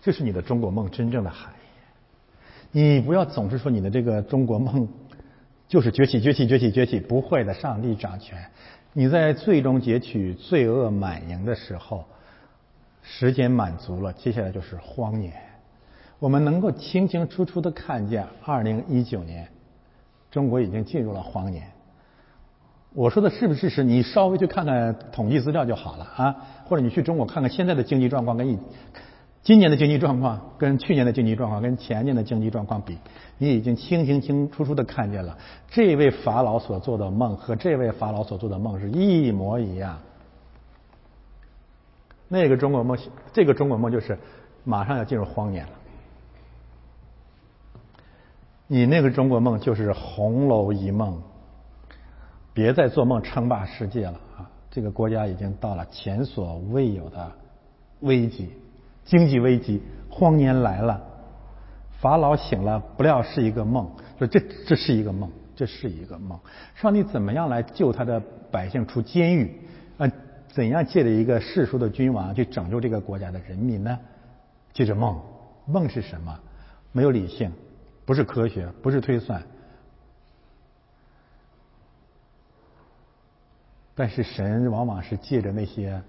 这是你的中国梦真正的含义。你不要总是说你的这个中国梦就是崛起、崛起、崛起、崛起，不会的，上帝掌权。你在最终截取罪恶满盈的时候，时间满足了，接下来就是荒年。我们能够清清楚楚的看见，二零一九年中国已经进入了荒年。我说的是不是事实？你稍微去看看统计资料就好了啊，或者你去中国看看现在的经济状况跟以。今年的经济状况跟去年的经济状况跟前年的经济状况比，你已经清清清楚楚的看见了，这位法老所做的梦和这位法老所做的梦是一模一样。那个中国梦，这个中国梦就是马上要进入荒年了。你那个中国梦就是红楼一梦，别再做梦称霸世界了啊！这个国家已经到了前所未有的危机。经济危机，荒年来了，法老醒了，不料是一个梦，说这这是一个梦，这是一个梦。上帝怎么样来救他的百姓出监狱？啊，怎样借着一个世俗的君王去拯救这个国家的人民呢？借着梦，梦是什么？没有理性，不是科学，不是推算，但是神往往是借着那些。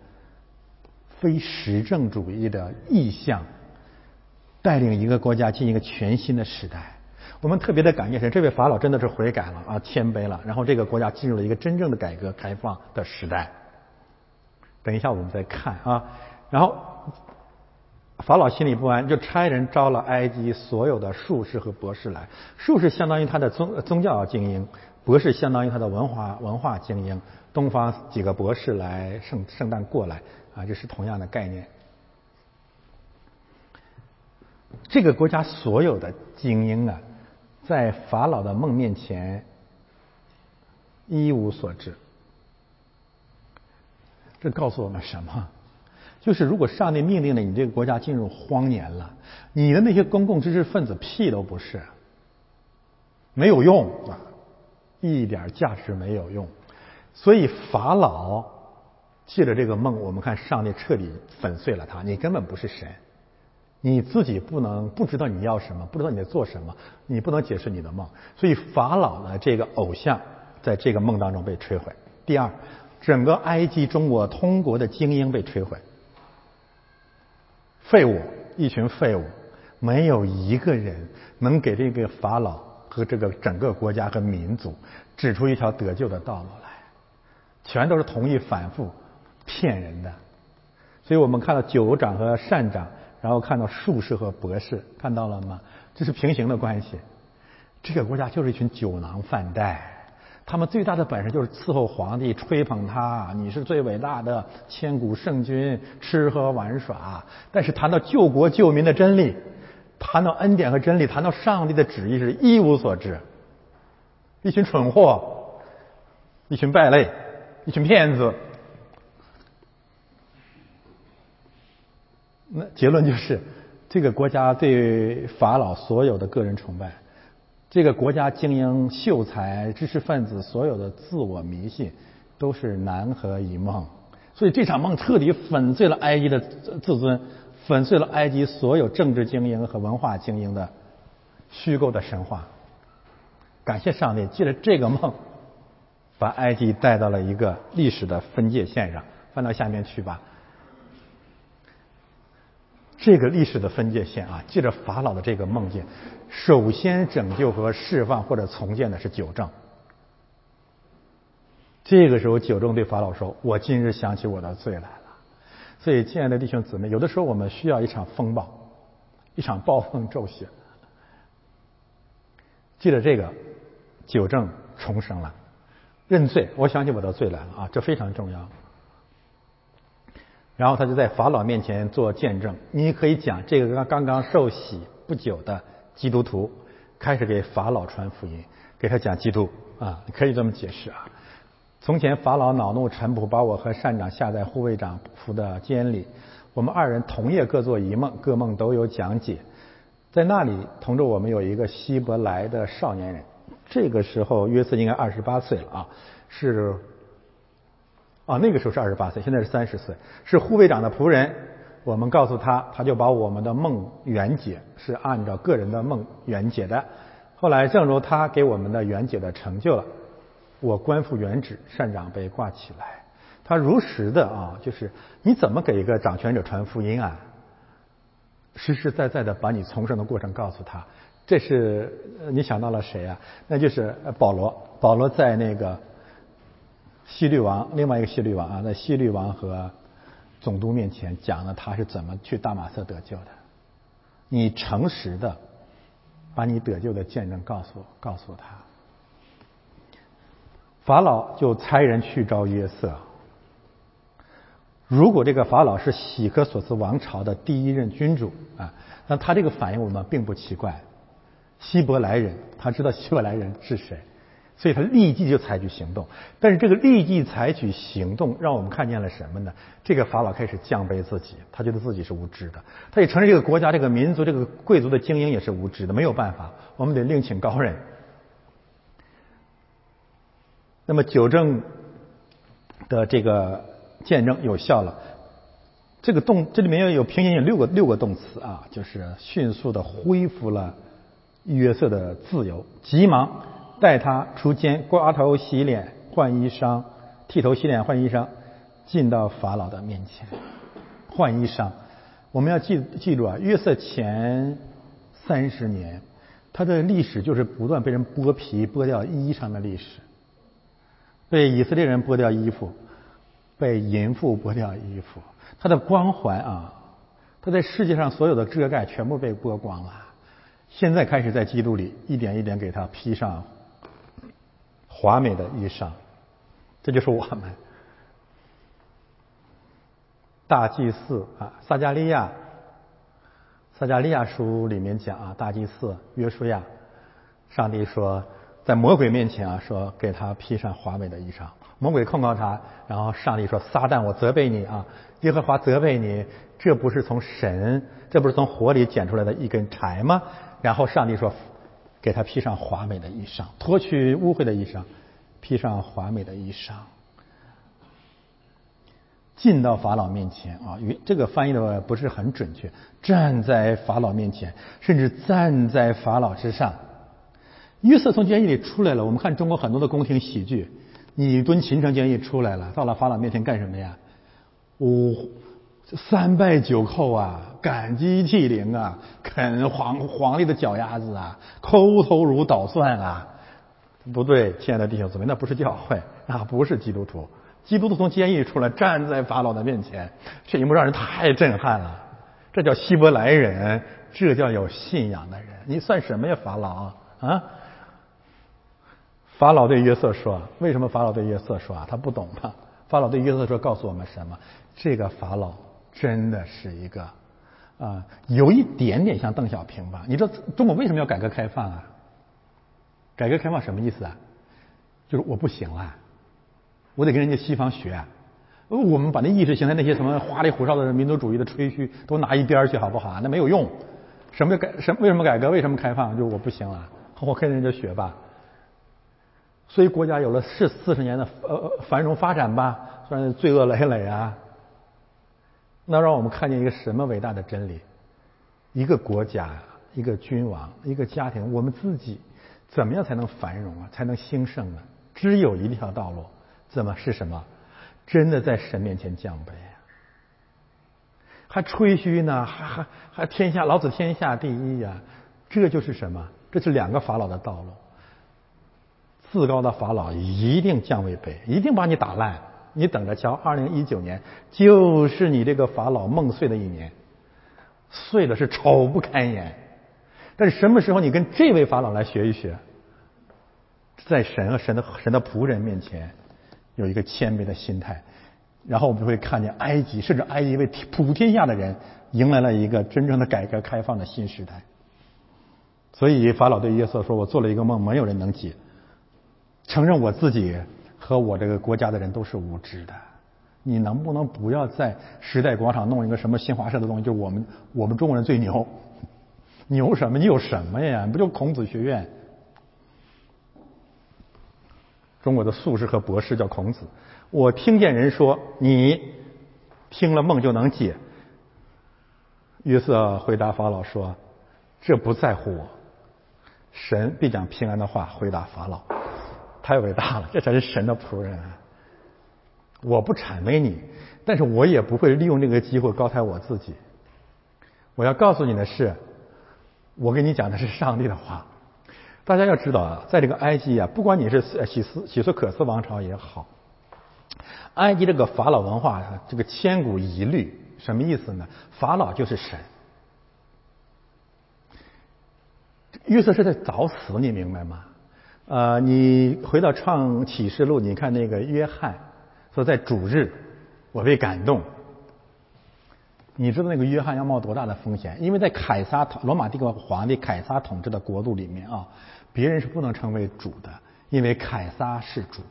非实证主义的意向，带领一个国家进一个全新的时代。我们特别的感谢神，这位法老真的是悔改了啊，谦卑了，然后这个国家进入了一个真正的改革开放的时代。等一下我们再看啊，然后法老心里不安，就差人招了埃及所有的术士和博士来。术士相当于他的宗宗教精英，博士相当于他的文化文化精英。东方几个博士来圣圣诞过来。啊，这是同样的概念。这个国家所有的精英啊，在法老的梦面前一无所知。这告诉我们什么？就是如果上帝命令了你这个国家进入荒年了，你的那些公共知识分子屁都不是，没有用啊，一点价值没有用。所以法老。借着这个梦，我们看上帝彻底粉碎了他。你根本不是神，你自己不能不知道你要什么，不知道你在做什么，你不能解释你的梦。所以法老的这个偶像在这个梦当中被摧毁。第二，整个埃及中国通国的精英被摧毁，废物，一群废物，没有一个人能给这个法老和这个整个国家和民族指出一条得救的道路来，全都是同意反复骗人的。所以我们看到九长和善长。然后看到术士和博士，看到了吗？这是平行的关系。这个国家就是一群酒囊饭袋，他们最大的本事就是伺候皇帝，吹捧他，你是最伟大的千古圣君，吃喝玩耍。但是谈到救国救民的真理，谈到恩典和真理，谈到上帝的旨意，是一无所知。一群蠢货，一群败类，一群骗子。那结论就是，这个国家对法老所有的个人崇拜，这个国家精英秀才、知识分子所有的自我迷信，都是南河一梦。所以这场梦彻底粉碎了埃及的自尊，粉碎了埃及所有政治精英和文化精英的虚构的神话。感谢上帝，借着这个梦，把埃及带到了一个历史的分界线上。翻到下面去吧。这个历史的分界线啊，借着法老的这个梦境，首先拯救和释放或者重建的是九正。这个时候，九正对法老说：“我今日想起我的罪来了。”所以，亲爱的弟兄姊妹，有的时候我们需要一场风暴，一场暴风骤雪。记得这个，九正重生了，认罪，我想起我的罪来了啊，这非常重要。然后他就在法老面前做见证。你可以讲这个刚刚刚受洗不久的基督徒开始给法老传福音，给他讲基督啊，可以这么解释啊。从前法老恼怒臣仆，把我和善长下在护卫长府的监里。我们二人同夜各做一梦，各梦都有讲解。在那里同着我们有一个希伯来的少年人，这个时候约瑟应该二十八岁了啊，是。啊，那个时候是二十八岁，现在是三十岁，是护卫长的仆人。我们告诉他，他就把我们的梦圆解，是按照个人的梦圆解的。后来，正如他给我们的圆解的成就了，我官复原职，善长被挂起来。他如实的啊，就是你怎么给一个掌权者传福音啊？实实在在的把你从生的过程告诉他。这是你想到了谁啊？那就是保罗。保罗在那个。西律王，另外一个西律王啊，在西律王和总督面前讲了他是怎么去大马色得救的。你诚实的把你得救的见证告诉告诉他。法老就差人去招约瑟。如果这个法老是喜克索斯王朝的第一任君主啊，那他这个反应我们并不奇怪。希伯来人，他知道希伯来人是谁。所以他立即就采取行动，但是这个立即采取行动，让我们看见了什么呢？这个法老开始降卑自己，他觉得自己是无知的，他也承认这个国家、这个民族、这个贵族的精英也是无知的，没有办法，我们得另请高人。那么九正的这个见证有效了，这个动这里面要有平行有六个六个动词啊，就是迅速的恢复了约瑟的自由，急忙。带他出监，刮头洗脸换衣裳，剃头洗脸换衣裳，进到法老的面前换衣裳。我们要记记住啊，约瑟前三十年，他的历史就是不断被人剥皮剥掉衣裳的历史，被以色列人剥掉衣服，被淫妇剥掉衣服，他的光环啊，他在世界上所有的遮盖全部被剥光了。现在开始在基督里一点一点给他披上。华美的衣裳，这就是我们大祭司啊，撒加利亚，撒加利亚书里面讲啊，大祭司约书亚，上帝说在魔鬼面前啊，说给他披上华美的衣裳，魔鬼控告他，然后上帝说撒旦，我责备你啊，耶和华责备你，这不是从神，这不是从火里捡出来的一根柴吗？然后上帝说。给他披上华美的衣裳，脱去污秽的衣裳，披上华美的衣裳。进到法老面前啊，与这个翻译的不是很准确，站在法老面前，甚至站在法老之上。约瑟从监狱里出来了，我们看中国很多的宫廷喜剧，你蹲秦城监狱出来了，到了法老面前干什么呀？五这三拜九叩啊，感激涕零啊，啃皇皇帝的脚丫子啊，抠头如捣蒜啊。不对，亲爱的弟兄姊妹，那不是教会，那不是基督徒。基督徒从监狱出来，站在法老的面前，这一幕让人太震撼了。这叫希伯来人，这叫有信仰的人。你算什么呀，法老啊？法老对约瑟说：“为什么法老对约瑟说啊？他不懂吗？法老对约瑟说，告诉我们什么？这个法老真的是一个啊，有一点点像邓小平吧？你知道中国为什么要改革开放啊？改革开放什么意思啊？就是我不行了。”我得跟人家西方学，我们把那意识形态那些什么花里胡哨的民族主义的吹嘘都拿一边去好不好啊？那没有用。什么改什为什么改革？为什么开放？就是我不行了，我跟人家学吧。所以国家有了是四十年的呃繁荣发展吧，虽然罪恶累累啊。那让我们看见一个什么伟大的真理？一个国家、一个君王、一个家庭，我们自己怎么样才能繁荣啊？才能兴盛呢？只有一条道路。怎么是什么？真的在神面前降卑呀？还吹嘘呢？还还还天下老子天下第一呀？这就是什么？这是两个法老的道路。自高的法老一定降为卑，一定把你打烂。你等着瞧，二零一九年就是你这个法老梦碎的一年，碎的是丑不堪言。但是什么时候你跟这位法老来学一学，在神和神的神的仆人面前？有一个谦卑的心态，然后我们就会看见埃及，甚至埃及为普天下的人迎来了一个真正的改革开放的新时代。所以法老对约瑟说：“我做了一个梦，没有人能解。承认我自己和我这个国家的人都是无知的。你能不能不要在时代广场弄一个什么新华社的东西？就我们我们中国人最牛，牛什么？你有什么呀？不就孔子学院？”中国的术士和博士叫孔子。我听见人说，你听了梦就能解。约瑟回答法老说：“这不在乎我，神必讲平安的话回答法老。太伟大了，这才是神的仆人。我不谄媚你，但是我也不会利用这个机会高抬我自己。我要告诉你的是，我跟你讲的是上帝的话。”大家要知道啊，在这个埃及啊，不管你是喜斯喜斯可斯王朝也好，埃及这个法老文化这个千古一律，什么意思呢？法老就是神。预测是在找死，你明白吗？呃，你回到创启示录，你看那个约翰说在主日，我被感动。你知道那个约翰要冒多大的风险？因为在凯撒罗马帝国皇帝凯撒统治的国度里面啊，别人是不能成为主的，因为凯撒是主。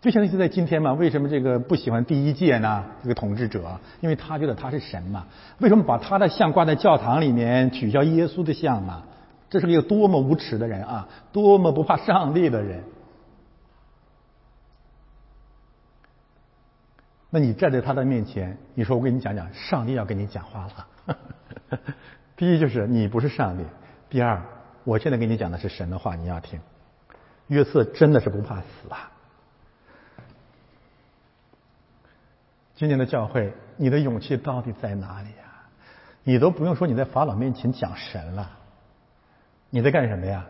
就像现在今天嘛，为什么这个不喜欢第一届呢？这个统治者，因为他觉得他是神嘛。为什么把他的像挂在教堂里面，取消耶稣的像嘛？这是一个多么无耻的人啊！多么不怕上帝的人！那你站在他的面前，你说我给你讲讲，上帝要跟你讲话了。第一就是你不是上帝，第二，我现在跟你讲的是神的话，你要听。约瑟真的是不怕死啊！今年的教会，你的勇气到底在哪里呀？你都不用说你在法老面前讲神了，你在干什么呀？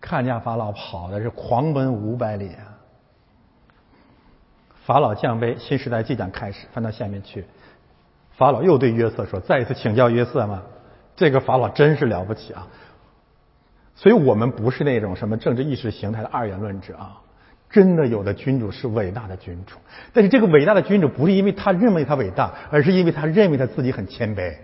看见法老跑的是狂奔五百里啊！法老降杯，新时代即将开始。翻到下面去，法老又对约瑟说：“再一次请教约瑟吗？这个法老真是了不起啊！所以我们不是那种什么政治意识形态的二元论者啊，真的有的君主是伟大的君主，但是这个伟大的君主不是因为他认为他伟大，而是因为他认为他自己很谦卑。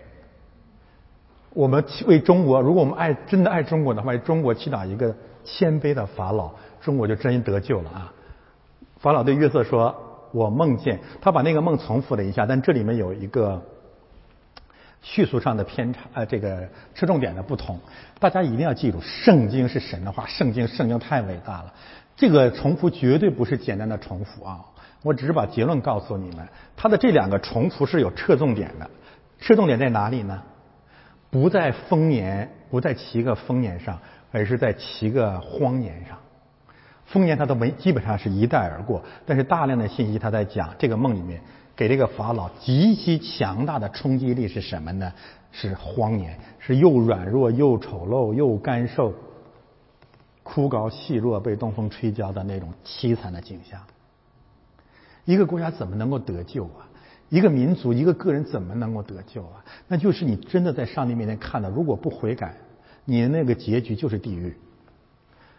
我们为中国，如果我们爱真的爱中国的话，为中国祈祷一个谦卑的法老，中国就真得救了啊！法老对约瑟说。我梦见他把那个梦重复了一下，但这里面有一个叙述上的偏差，呃，这个侧重点的不同。大家一定要记住，圣经是神的话，圣经圣经太伟大了。这个重复绝对不是简单的重复啊，我只是把结论告诉你们，它的这两个重复是有侧重点的。侧重点在哪里呢？不在丰年，不在七个丰年上，而是在七个荒年上。丰年它都没，基本上是一带而过。但是大量的信息他在讲这个梦里面，给这个法老极其强大的冲击力是什么呢？是荒年，是又软弱又丑陋又干瘦、枯槁细弱、被东风吹焦的那种凄惨的景象。一个国家怎么能够得救啊？一个民族、一个个人怎么能够得救啊？那就是你真的在上帝面前看到，如果不悔改，你的那个结局就是地狱。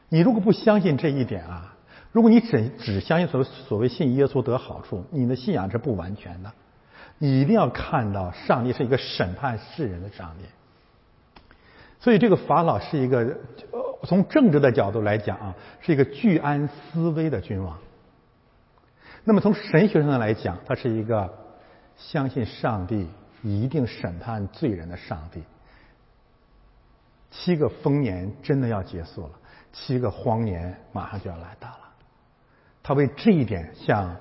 你如果不相信这一点啊，如果你只只相信所所谓信耶稣得好处，你的信仰是不完全的。你一定要看到，上帝是一个审判世人的上帝。所以这个法老是一个从政治的角度来讲啊，是一个居安思危的君王。那么从神学上来讲，他是一个相信上帝一定审判罪人的上帝。七个丰年真的要结束了，七个荒年马上就要来到了。他为这一点向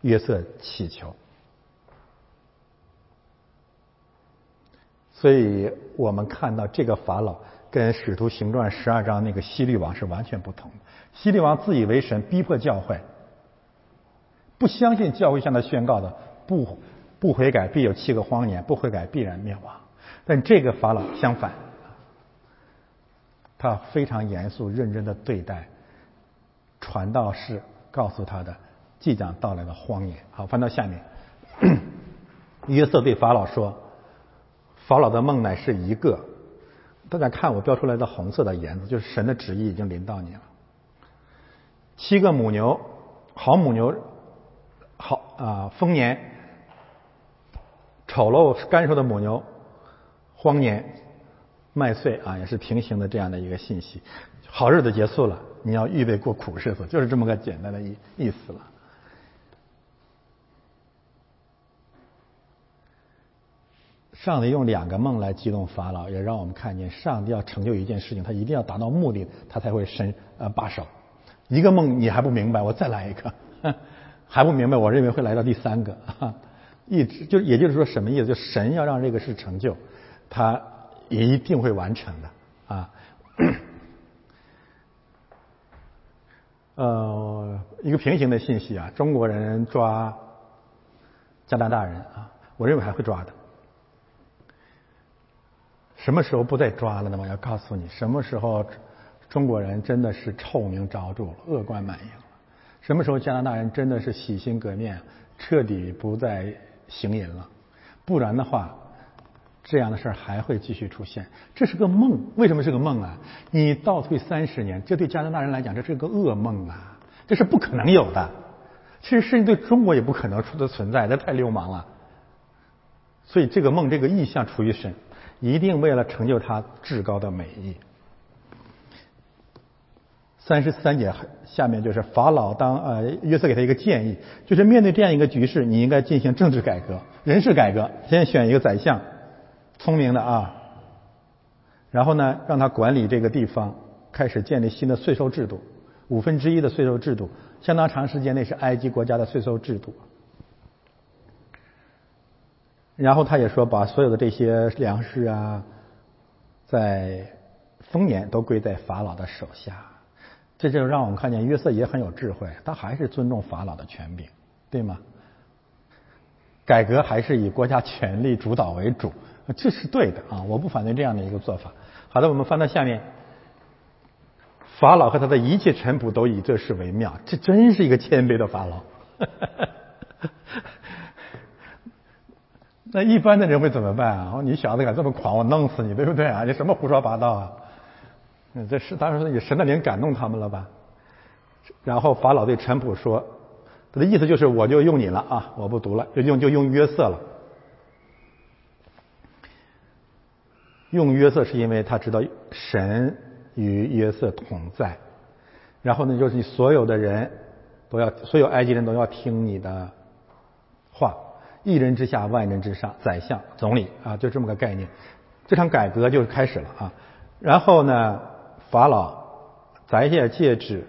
约瑟祈求。所以我们看到这个法老跟《使徒行传》十二章那个希律王是完全不同的。希律王自以为神，逼迫教会。不相信教会向他宣告的不不悔改必有七个荒年，不悔改必然灭亡。但这个法老相反，他非常严肃认真的对待传道士告诉他的即将到来的荒年。好，翻到下面，约瑟对法老说：“法老的梦乃是一个。大家看我标出来的红色的颜色，就是神的旨意已经临到你了。七个母牛，好母牛。”好啊，丰年，丑陋干瘦的母牛，荒年，麦穗啊，也是平行的这样的一个信息。好日子结束了，你要预备过苦日子，就是这么个简单的意意思了。上帝用两个梦来激动法老，也让我们看见上帝要成就一件事情，他一定要达到目的，他才会伸呃把手。一个梦你还不明白，我再来一个。还不明白？我认为会来到第三个，一直就也就是说什么意思？就神要让这个事成就，他一定会完成的啊。呃，一个平行的信息啊，中国人抓加拿大人啊，我认为还会抓的。什么时候不再抓了呢？我要告诉你，什么时候中国人真的是臭名昭著了，恶贯满盈。什么时候加拿大人真的是洗心革面，彻底不再行淫了？不然的话，这样的事儿还会继续出现。这是个梦，为什么是个梦啊？你倒退三十年，这对加拿大人来讲，这是个噩梦啊！这是不可能有的。其实，甚至对中国也不可能出的存在，这太流氓了。所以，这个梦，这个意象出于神，一定为了成就他至高的美意。三十三节下面就是法老当呃约瑟给他一个建议，就是面对这样一个局势，你应该进行政治改革、人事改革，先选一个宰相，聪明的啊，然后呢让他管理这个地方，开始建立新的税收制度，五分之一的税收制度，相当长时间内是埃及国家的税收制度。然后他也说，把所有的这些粮食啊，在丰年都归在法老的手下。这就让我们看见约瑟也很有智慧，他还是尊重法老的权柄，对吗？改革还是以国家权力主导为主，这是对的啊！我不反对这样的一个做法。好的，我们翻到下面，法老和他的一切臣仆都以这事为妙，这真是一个谦卑的法老。那一般的人会怎么办啊？你小子敢这么狂，我弄死你，对不对啊？你什么胡说八道啊？嗯，这是当时也神的灵感动他们了吧？然后法老对陈普说：“他的意思就是我就用你了啊，我不读了，就用就用约瑟了。用约瑟是因为他知道神与约瑟同在。然后呢，就是你所有的人都要，所有埃及人都要听你的话，一人之下，万人之上，宰相、总理啊，就这么个概念。这场改革就开始了啊。然后呢？”法老摘下戒指，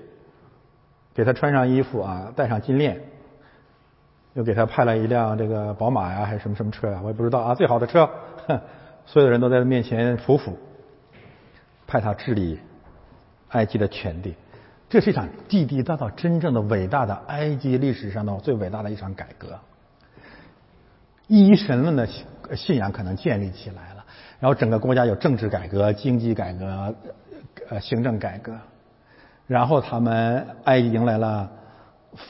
给他穿上衣服啊，戴上金链，又给他派了一辆这个宝马呀，还是什么什么车呀，我也不知道啊，最好的车，所有人都在他面前匍匐，派他治理埃及的全地。这是一场地地道道、真正的伟大的埃及历史上的最伟大的一场改革。一神论的信信仰可能建立起来了，然后整个国家有政治改革、经济改革、呃行政改革，然后他们埃及迎来了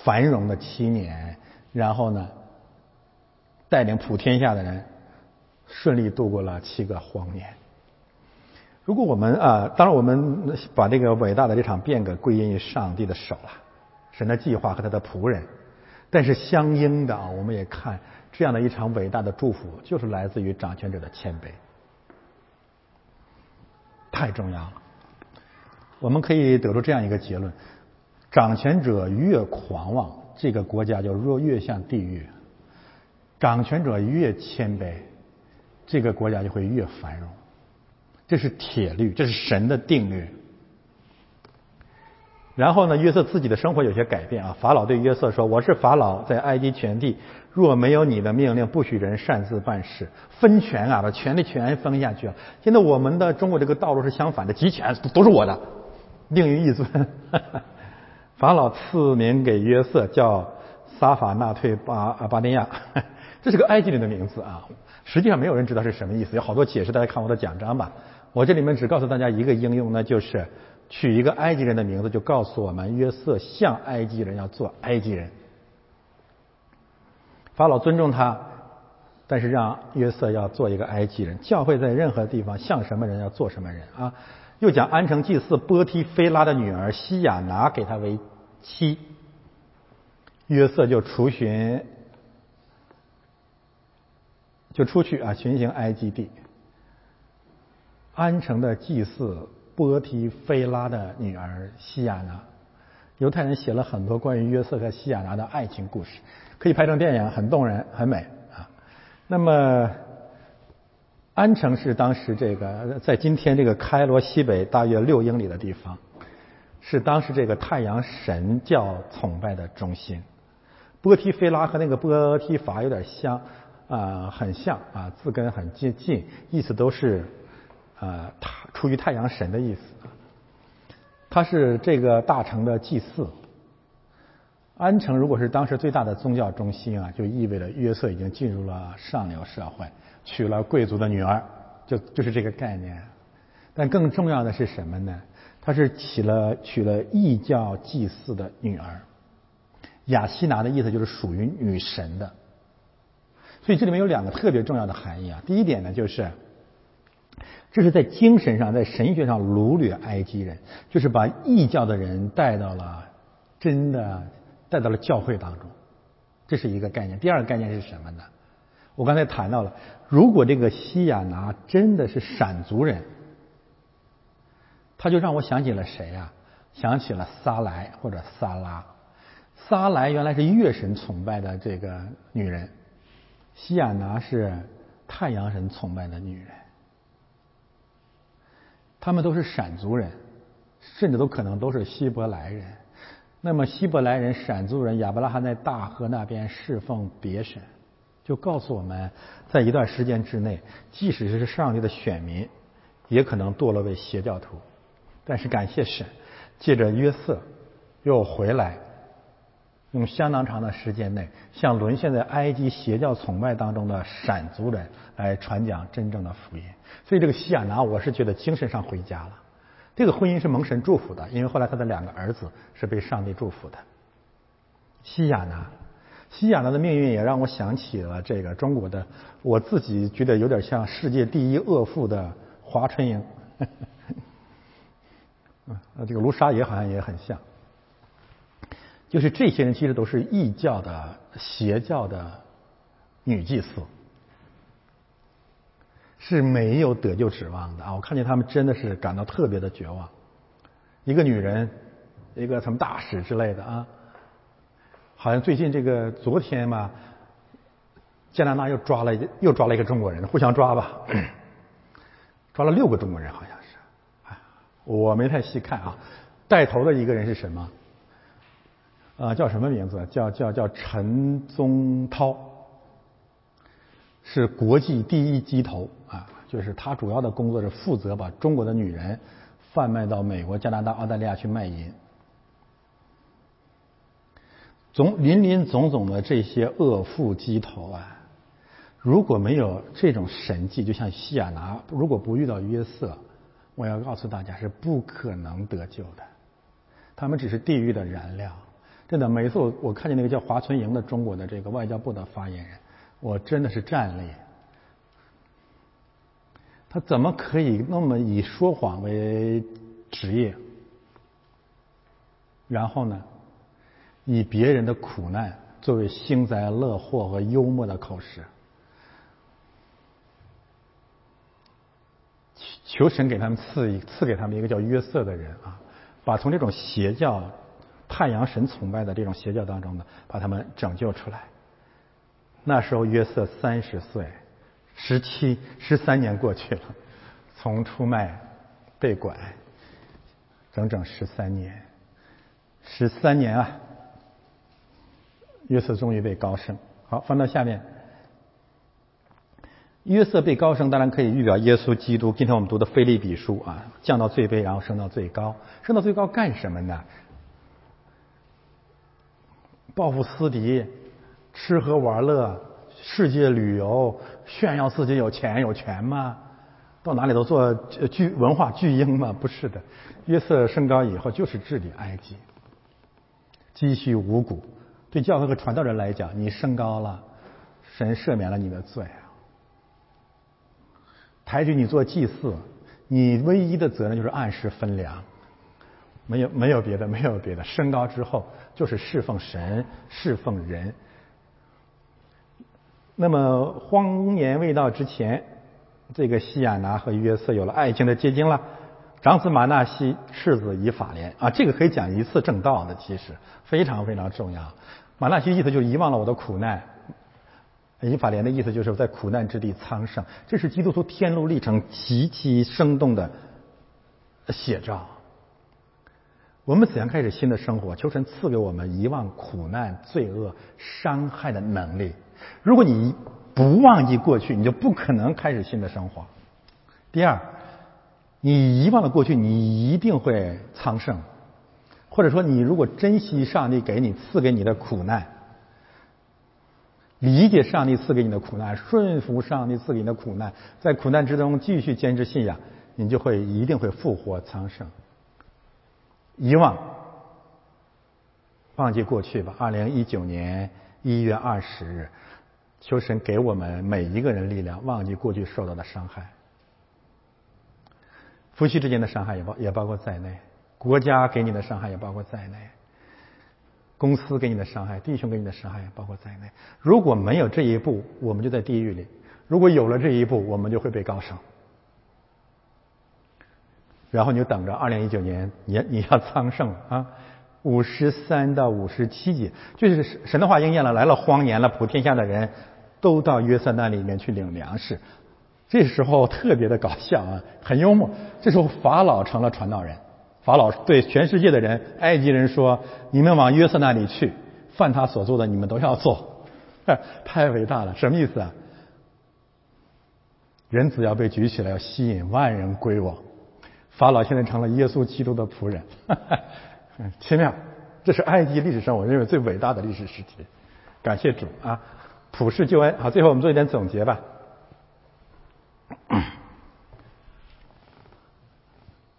繁荣的七年。然后呢，带领普天下的人顺利度过了七个荒年。如果我们啊，当然我们把这个伟大的这场变革归因于上帝的手了，神的计划和他的仆人。但是相应的啊，我们也看这样的一场伟大的祝福，就是来自于掌权者的谦卑，太重要了。我们可以得出这样一个结论：掌权者越狂妄。这个国家就若越像地狱，掌权者越谦卑，这个国家就会越繁荣。这是铁律，这是神的定律。然后呢，约瑟自己的生活有些改变啊。法老对约瑟说：“我是法老，在埃及全地，若没有你的命令，不许人擅自办事，分权啊，把权力全分下去了。现在我们的中国这个道路是相反的，集权都是我的，命于一尊。”法老赐名给约瑟，叫撒法纳退巴巴尼亚，这是个埃及人的名字啊。实际上没有人知道是什么意思，有好多解释，大家看我的奖章吧。我这里面只告诉大家一个应用，那就是取一个埃及人的名字，就告诉我们约瑟像埃及人，要做埃及人。法老尊重他，但是让约瑟要做一个埃及人。教会在任何地方像什么人，要做什么人啊。又讲安城祭祀波提菲拉的女儿西亚拿给他为。妻，约瑟就出巡，就出去啊，巡行埃及地。安城的祭祀波提菲拉的女儿西亚拿，犹太人写了很多关于约瑟和西亚拿的爱情故事，可以拍成电影，很动人，很美啊。那么，安城是当时这个在今天这个开罗西北大约六英里的地方。是当时这个太阳神教崇拜的中心，波提菲拉和那个波提法有点像，啊，很像啊，字根很接近，意思都是，呃，他出于太阳神的意思。他是这个大城的祭祀。安城如果是当时最大的宗教中心啊，就意味着约瑟已经进入了上流社会，娶了贵族的女儿，就就是这个概念。但更重要的是什么呢？他是娶了娶了异教祭祀的女儿，雅西拿的意思就是属于女神的，所以这里面有两个特别重要的含义啊。第一点呢，就是这是在精神上、在神学上掳掠埃及人，就是把异教的人带到了真的带到了教会当中，这是一个概念。第二个概念是什么呢？我刚才谈到了，如果这个西亚拿真的是闪族人。他就让我想起了谁呀？想起了撒莱或者撒拉。撒莱原来是月神崇拜的这个女人，西亚拿是太阳神崇拜的女人。他们都是闪族人，甚至都可能都是希伯来人。那么希伯来人、闪族人，亚伯拉罕在大河那边侍奉别神，就告诉我们，在一段时间之内，即使是上帝的选民，也可能堕落为邪教徒。但是感谢神，借着约瑟又回来，用相当长的时间内，向沦陷在埃及邪教崇拜当中的闪族人来传讲真正的福音。所以这个西亚拿，我是觉得精神上回家了。这个婚姻是蒙神祝福的，因为后来他的两个儿子是被上帝祝福的。西亚拿，西亚拿的命运也让我想起了这个中国的，我自己觉得有点像世界第一恶妇的华春莹。啊，这个卢沙也好像也很像，就是这些人其实都是异教的邪教的女祭司，是没有得救指望的啊！我看见他们真的是感到特别的绝望。一个女人，一个什么大使之类的啊，好像最近这个昨天嘛，加拿大又抓了又抓了一个中国人，互相抓吧，抓了六个中国人好像是。我没太细看啊，带头的一个人是什么？呃，叫什么名字？叫叫叫陈宗涛，是国际第一鸡头啊！就是他主要的工作是负责把中国的女人贩卖到美国、加拿大、澳大利亚去卖淫。总林林总总的这些恶妇鸡头啊，如果没有这种神迹，就像西亚拿，如果不遇到约瑟，我要告诉大家是不可能得救的。他们只是地狱的燃料。真的，每次我我看见那个叫华春莹的中国的这个外交部的发言人，我真的是战栗。他怎么可以那么以说谎为职业？然后呢？以别人的苦难作为幸灾乐祸和幽默的口实，求神给他们赐一赐给他们一个叫约瑟的人啊，把从这种邪教、太阳神崇拜的这种邪教当中呢，把他们拯救出来。那时候约瑟三十岁，十七十三年过去了，从出卖被拐，整整十三年，十三年啊！约瑟终于被高升。好，翻到下面，约瑟被高升，当然可以预表耶稣基督。今天我们读的腓利比书啊，降到最卑，然后升到最高。升到最高干什么呢？报复私敌，吃喝玩乐，世界旅游，炫耀自己有钱有权吗？到哪里都做巨文化巨婴吗？不是的。约瑟升高以后，就是治理埃及，积蓄五谷。对教会和传道人来讲，你升高了，神赦免了你的罪。抬举你做祭祀，你唯一的责任就是按时分粮，没有没有别的，没有别的。升高之后就是侍奉神，侍奉人。那么荒年未到之前，这个西亚拿和约瑟有了爱情的结晶了。长子马纳西，次子以法莲啊，这个可以讲一次正道的，其实非常非常重要。马纳西意思就是遗忘了我的苦难，以法莲的意思就是在苦难之地苍生，这是基督徒天路历程极其生动的写照。我们怎样开始新的生活？求神赐给我们遗忘苦难、罪恶、伤害的能力。如果你不忘记过去，你就不可能开始新的生活。第二，你遗忘了过去，你一定会苍生。或者说，你如果珍惜上帝给你赐给你的苦难，理解上帝赐给你的苦难，顺服上帝赐给你的苦难，在苦难之中继续坚持信仰，你就会一定会复活苍生。遗忘，忘记过去吧。二零一九年一月二十日，求神给我们每一个人力量，忘记过去受到的伤害，夫妻之间的伤害也包也包括在内。国家给你的伤害也包括在内，公司给你的伤害，弟兄给你的伤害也包括在内。如果没有这一步，我们就在地狱里；如果有了这一步，我们就会被高升。然后你就等着，二零一九年你你要昌盛啊！五十三到五十七节，就是神的话应验了，来了荒年了，普天下的人都到约瑟那里面去领粮食。这时候特别的搞笑啊，很幽默。这时候法老成了传道人。法老对全世界的人，埃及人说：“你们往约瑟那里去，犯他所做的，你们都要做。”太伟大了，什么意思啊？人子要被举起来，要吸引万人归我。法老现在成了耶稣基督的仆人，奇妙！这是埃及历史上我认为最伟大的历史时期。感谢主啊，普世救恩。好，最后我们做一点总结吧。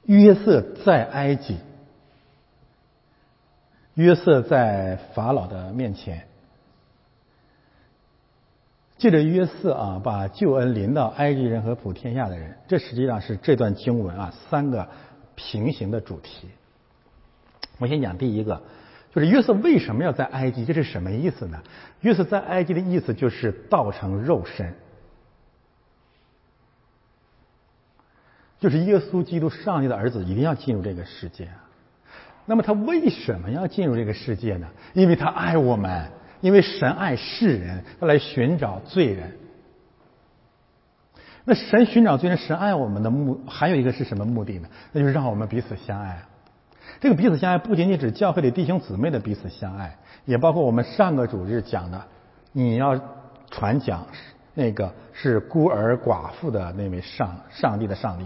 约瑟在埃及，约瑟在法老的面前，借着约瑟啊，把救恩临到埃及人和普天下的人。这实际上是这段经文啊三个平行的主题。我先讲第一个，就是约瑟为什么要在埃及？这是什么意思呢？约瑟在埃及的意思就是道成肉身。就是耶稣基督上帝的儿子一定要进入这个世界，那么他为什么要进入这个世界呢？因为他爱我们，因为神爱世人，他来寻找罪人。那神寻找罪人，神爱我们的目还有一个是什么目的呢？那就是让我们彼此相爱。这个彼此相爱不仅仅指教会里弟兄姊妹的彼此相爱，也包括我们上个主日讲的，你要传讲那个是孤儿寡妇的那位上上帝的上帝。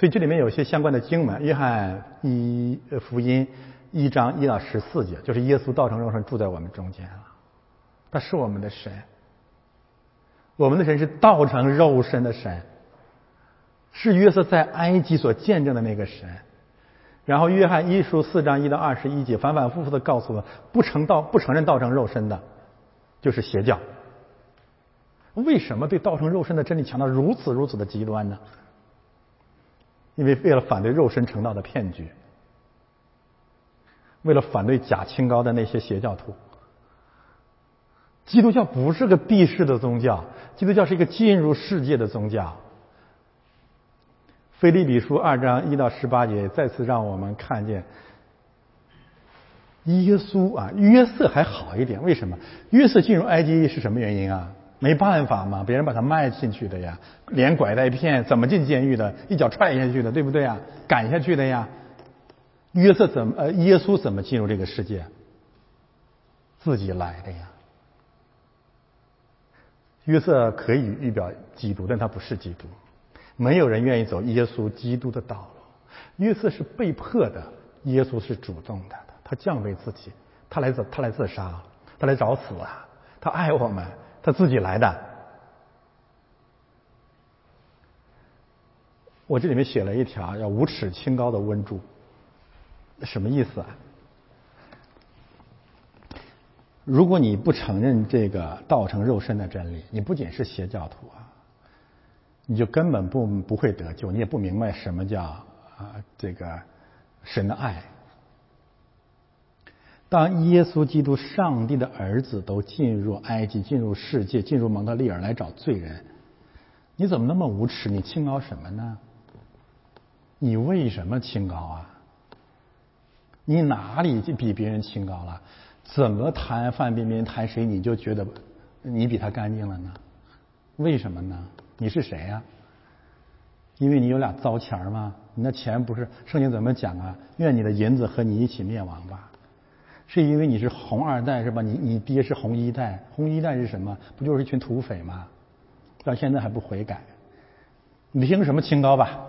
所以这里面有些相关的经文，约翰一福音一章一到十四节，就是耶稣道成肉身住在我们中间了，他是我们的神，我们的神是道成肉身的神。是约瑟在埃及所见证的那个神，然后约翰一书四章一到二十一节反反复复的告诉我，不承道不承认道成肉身的，就是邪教。为什么对道成肉身的真理强调如此如此的极端呢？因为为了反对肉身成道的骗局，为了反对假清高的那些邪教徒，基督教不是个避世的宗教，基督教是一个进入世界的宗教。腓立比书二章一到十八节再次让我们看见，耶稣啊，约瑟还好一点，为什么？约瑟进入埃及是什么原因啊？没办法嘛，别人把他卖进去的呀，连拐带骗，怎么进监狱的？一脚踹下去的，对不对啊？赶下去的呀。约瑟怎么呃，耶稣怎么进入这个世界？自己来的呀。约瑟可以预表基督，但他不是基督。没有人愿意走耶稣基督的道路，约瑟是被迫的，耶稣是主动的，他降为自己，他来自他来自杀，他来找死啊！他爱我们，他自己来的。我这里面写了一条要无耻清高的温注，什么意思啊？如果你不承认这个道成肉身的真理，你不仅是邪教徒啊！你就根本不不会得救，你也不明白什么叫啊这个神的爱。当耶稣基督上帝的儿子都进入埃及、进入世界、进入蒙特利尔来找罪人，你怎么那么无耻？你清高什么呢？你为什么清高啊？你哪里就比别人清高了？怎么谈范冰冰谈谁你就觉得你比他干净了呢？为什么呢？你是谁呀？因为你有俩糟钱吗？你那钱不是圣经怎么讲啊？愿你的银子和你一起灭亡吧。是因为你是红二代是吧？你你爹是红一代，红一代是什么？不就是一群土匪吗？到现在还不悔改，你凭什么清高吧？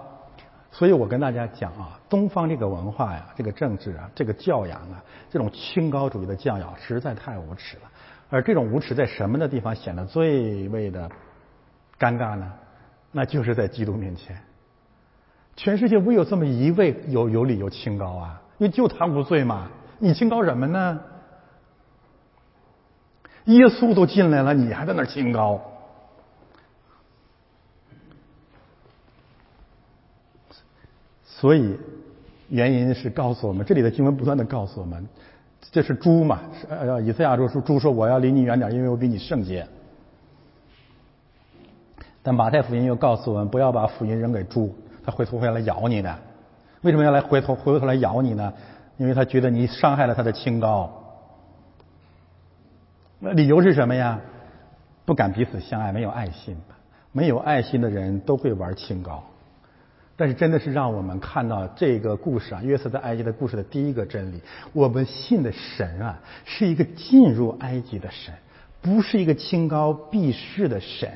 所以我跟大家讲啊，东方这个文化呀，这个政治啊，这个教养啊，这种清高主义的教养实在太无耻了。而这种无耻在什么的地方显得最为的？尴尬呢，那就是在基督面前，全世界唯有这么一位有有理由清高啊，因为就他无罪嘛，你清高什么呢？耶稣都进来了，你还在那清高？所以原因是告诉我们，这里的经文不断的告诉我们，这是猪嘛？呃，以赛亚说说猪说我要离你远点，因为我比你圣洁。但马太福音又告诉我们，不要把福音扔给猪，它回头会来咬你的。为什么要来回头回过头来咬你呢？因为他觉得你伤害了他的清高。那理由是什么呀？不敢彼此相爱，没有爱心。没有爱心的人都会玩清高。但是真的是让我们看到这个故事啊，约瑟在埃及的故事的第一个真理：我们信的神啊，是一个进入埃及的神，不是一个清高避世的神。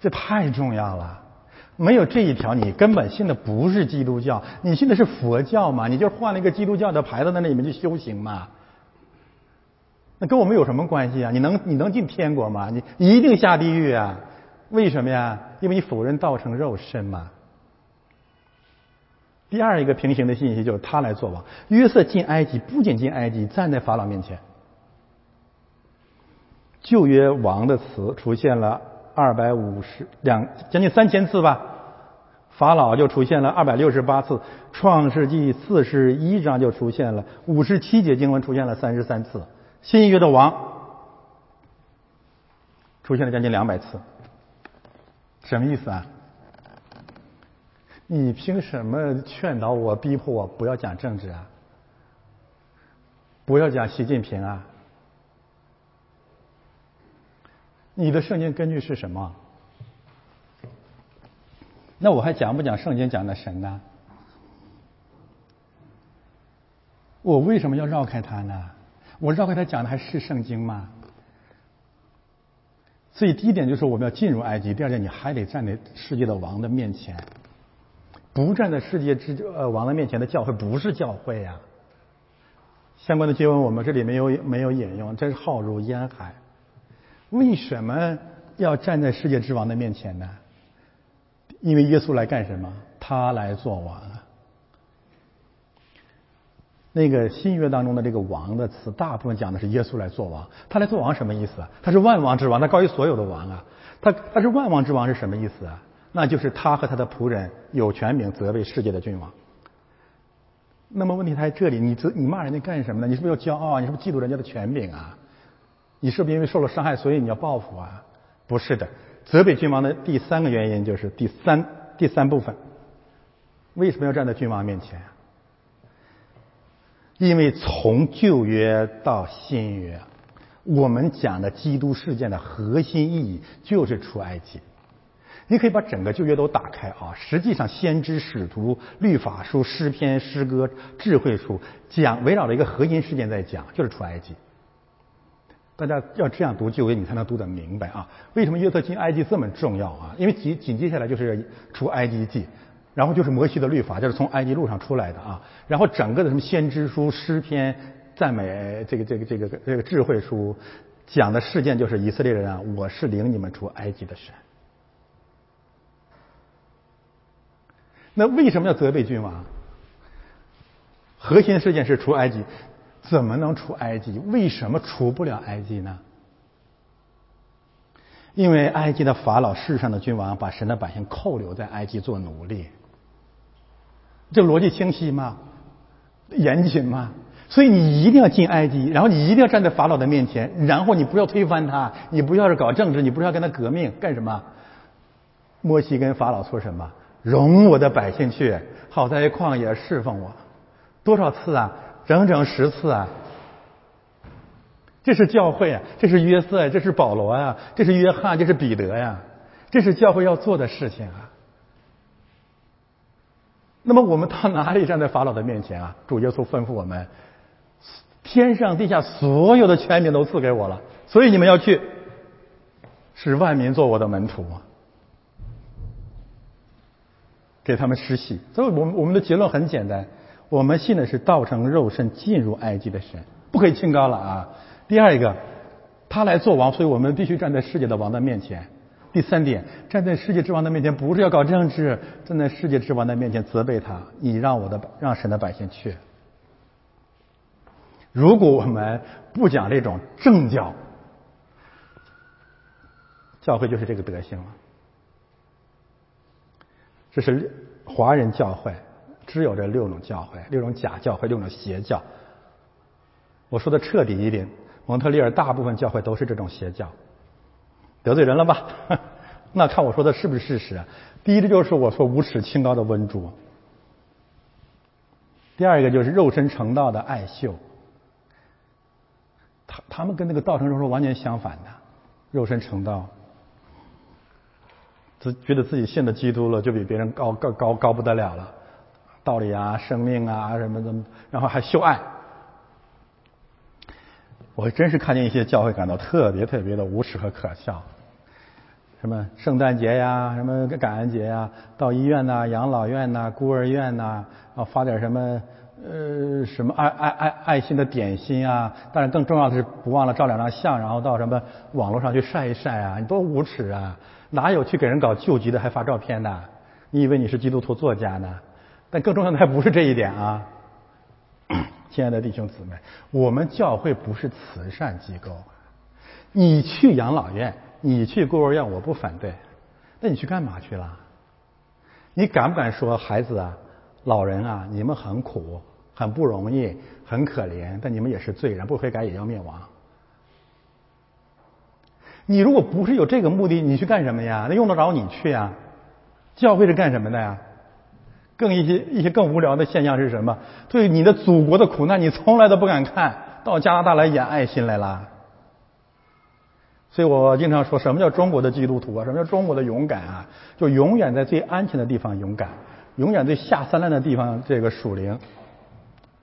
这太重要了，没有这一条，你根本信的不是基督教，你信的是佛教嘛？你就换了一个基督教的牌子在那里面去修行嘛？那跟我们有什么关系啊？你能你能进天国吗？你一定下地狱啊？为什么呀？因为你否认道成肉身嘛。第二一个平行的信息就是他来做王。约瑟进埃及，不仅进埃及，站在法老面前，旧约王的词出现了。二百五十两将近三千次吧，法老就出现了二百六十八次，创世纪四十一章就出现了五十七节经文出现了三十三次，新约的王出现了将近两百次，什么意思啊？你凭什么劝导我、逼迫我不要讲政治啊？不要讲习近平啊？你的圣经根据是什么？那我还讲不讲圣经讲的神呢？我为什么要绕开他呢？我绕开他讲的还是圣经吗？所以第一点就是我们要进入埃及，第二点你还得站在世界的王的面前。不站在世界之呃王的面前的教会不是教会呀。相关的经文我们这里没有没有引用，真是浩如烟海。为什么要站在世界之王的面前呢？因为耶稣来干什么？他来做王啊。那个新约当中的这个“王”的词，大部分讲的是耶稣来做王。他来做王什么意思啊？他是万王之王，他高于所有的王啊。他他是万王之王是什么意思啊？那就是他和他的仆人有权柄责备世界的君王。那么问题在这里，你责你骂人家干什么呢？你是不是要骄傲啊？你是不是嫉妒人家的权柄啊？你是不是因为受了伤害，所以你要报复啊？不是的，责备君王的第三个原因就是第三第三部分。为什么要站在君王面前？因为从旧约到新约，我们讲的基督事件的核心意义就是出埃及。你可以把整个旧约都打开啊，实际上先知、使徒、律法书、诗篇、诗歌、智慧书讲围绕着一个核心事件在讲，就是出埃及。大家要这样读旧约，你才能读得明白啊。为什么约瑟进埃及这么重要啊？因为紧紧接下来就是出埃及记。然后就是摩西的律法，就是从埃及路上出来的啊。然后整个的什么先知书、诗篇、赞美这个这个这个这个智慧书，讲的事件就是以色列人啊，我是领你们出埃及的神。那为什么要责备君王？核心事件是出埃及，怎么能出埃及？为什么出不了埃及呢？因为埃及的法老世上的君王把神的百姓扣留在埃及做奴隶。这逻辑清晰吗？严谨吗？所以你一定要进埃及，然后你一定要站在法老的面前，然后你不要推翻他，你不要是搞政治，你不是要跟他革命干什么？摩西跟法老说什么？容我的百姓去，好在旷野侍奉我。多少次啊？整整十次啊！这是教会啊，这是约瑟，这是保罗呀，这是约翰，这是彼得呀，这是教会要做的事情啊。那么我们到哪里站在法老的面前啊？主耶稣吩咐我们：天上地下所有的权柄都赐给我了，所以你们要去，使万民做我的门徒，给他们施洗。所以，我们我们的结论很简单：我们信的是道成肉身进入埃及的神，不可以清高了啊！第二一个，他来做王，所以我们必须站在世界的王的面前。第三点，站在世界之王的面前，不是要搞政治，站在世界之王的面前责备他，你让我的让神的百姓去。如果我们不讲这种正教，教会就是这个德行了。这是华人教会，只有这六种教会，六种假教会，六种邪教。我说的彻底一点，蒙特利尔大部分教会都是这种邪教。得罪人了吧？那看我说的是不是事实？第一个就是我说无耻清高的温主，第二个就是肉身成道的爱秀。他他们跟那个道成肉身完全相反的，肉身成道，自觉得自己信了基督了，就比别人高高高高不得了了，道理啊、生命啊什么的，然后还秀爱。我真是看见一些教会感到特别特别的无耻和可笑，什么圣诞节呀，什么感恩节呀，到医院呐、养老院呐、孤儿院呐，啊发点什么呃什么爱爱爱爱心的点心啊，但是更重要的是不忘了照两张相，然后到什么网络上去晒一晒啊，你多无耻啊！哪有去给人搞救急的还发照片的？你以为你是基督徒作家呢？但更重要的还不是这一点啊！亲爱的弟兄姊妹，我们教会不是慈善机构。你去养老院，你去孤儿院，我不反对。那你去干嘛去了？你敢不敢说孩子啊、老人啊，你们很苦、很不容易、很可怜，但你们也是罪人，不悔改也要灭亡。你如果不是有这个目的，你去干什么呀？那用得着你去呀？教会是干什么的呀？更一些一些更无聊的现象是什么？对你的祖国的苦难，你从来都不敢看到加拿大来演爱心来了。所以我经常说什么叫中国的基督徒啊？什么叫中国的勇敢啊？就永远在最安全的地方勇敢，永远最下三滥的地方这个属灵，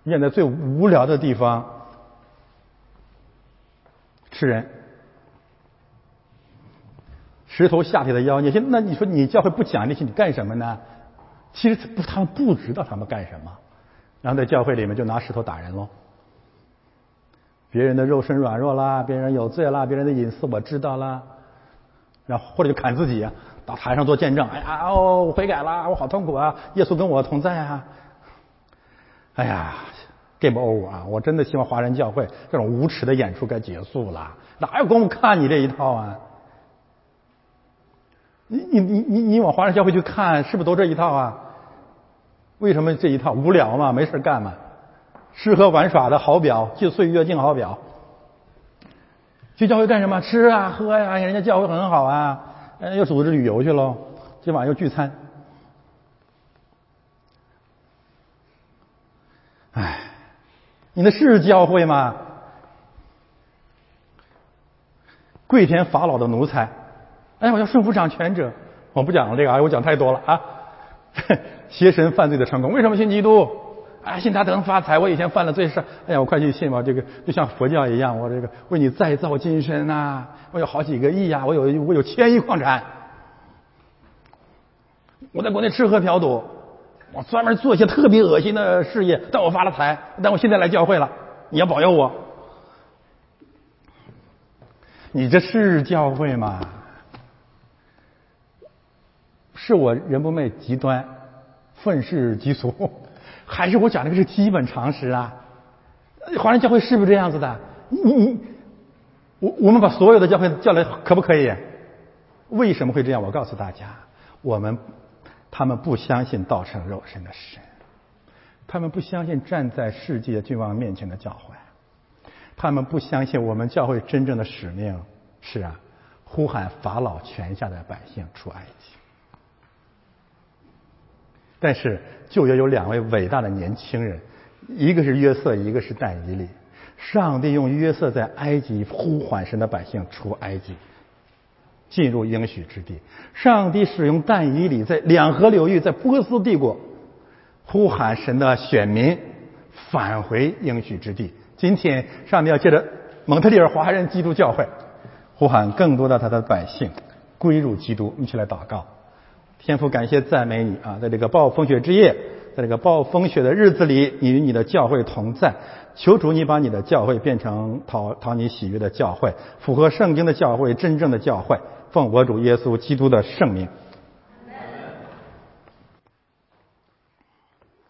永远在最无聊的地方吃人。石头下铁的妖孽，现那你说你教会不讲这些，你干什么呢？其实不，他们不知道他们干什么，然后在教会里面就拿石头打人喽。别人的肉身软弱啦，别人有罪啦，别人的隐私我知道啦，然后或者就砍自己，到台上做见证。哎呀，哦，我悔改啦，我好痛苦啊，耶稣跟我同在啊。哎呀，game over 啊！我真的希望华人教会这种无耻的演出该结束了，哪有功夫看你这一套啊？你你你你你往华人教会去看，是不是都这一套啊？为什么这一套无聊嘛？没事干嘛？吃喝玩耍的好表，敬岁月静好表。去教会干什么？吃啊喝呀，人家教会很好啊，又组织旅游去喽，今晚又聚餐。哎，你那是教会吗？跪舔法老的奴才。哎，我要顺服掌权者，我不讲了这个啊，我讲太多了啊。邪神犯罪的成功，为什么信基督？啊，信他能发财。我以前犯了罪是，哎呀，我快去信吧。这个就像佛教一样，我这个为你再造金身呐，我有好几个亿呀，我有我有千亿矿产。我在国内吃喝嫖赌，我专门做一些特别恶心的事业，但我发了财，但我现在来教会了，你要保佑我。你这是教会吗？是我人不媚极端，愤世嫉俗，还是我讲这个是基本常识啊？华人教会是不是这样子的？你你我我们把所有的教会叫来可不可以？为什么会这样？我告诉大家，我们他们不相信道成肉身的神，他们不相信站在世界君王面前的教会，他们不相信我们教会真正的使命是啊，呼喊法老权下的百姓出埃及。但是旧约有两位伟大的年轻人，一个是约瑟，一个是但以理。上帝用约瑟在埃及呼唤神的百姓出埃及，进入应许之地。上帝使用但以理在两河流域，在波斯帝国呼喊神的选民返回应许之地。今天上帝要借着蒙特利尔华人基督教会呼喊更多的他的百姓归入基督。一起来祷告。天父，感谢赞美你啊！在这个暴风雪之夜，在这个暴风雪的日子里，你与你的教会同在。求主，你把你的教会变成讨讨你喜悦的教会，符合圣经的教会，真正的教会。奉我主耶稣基督的圣名。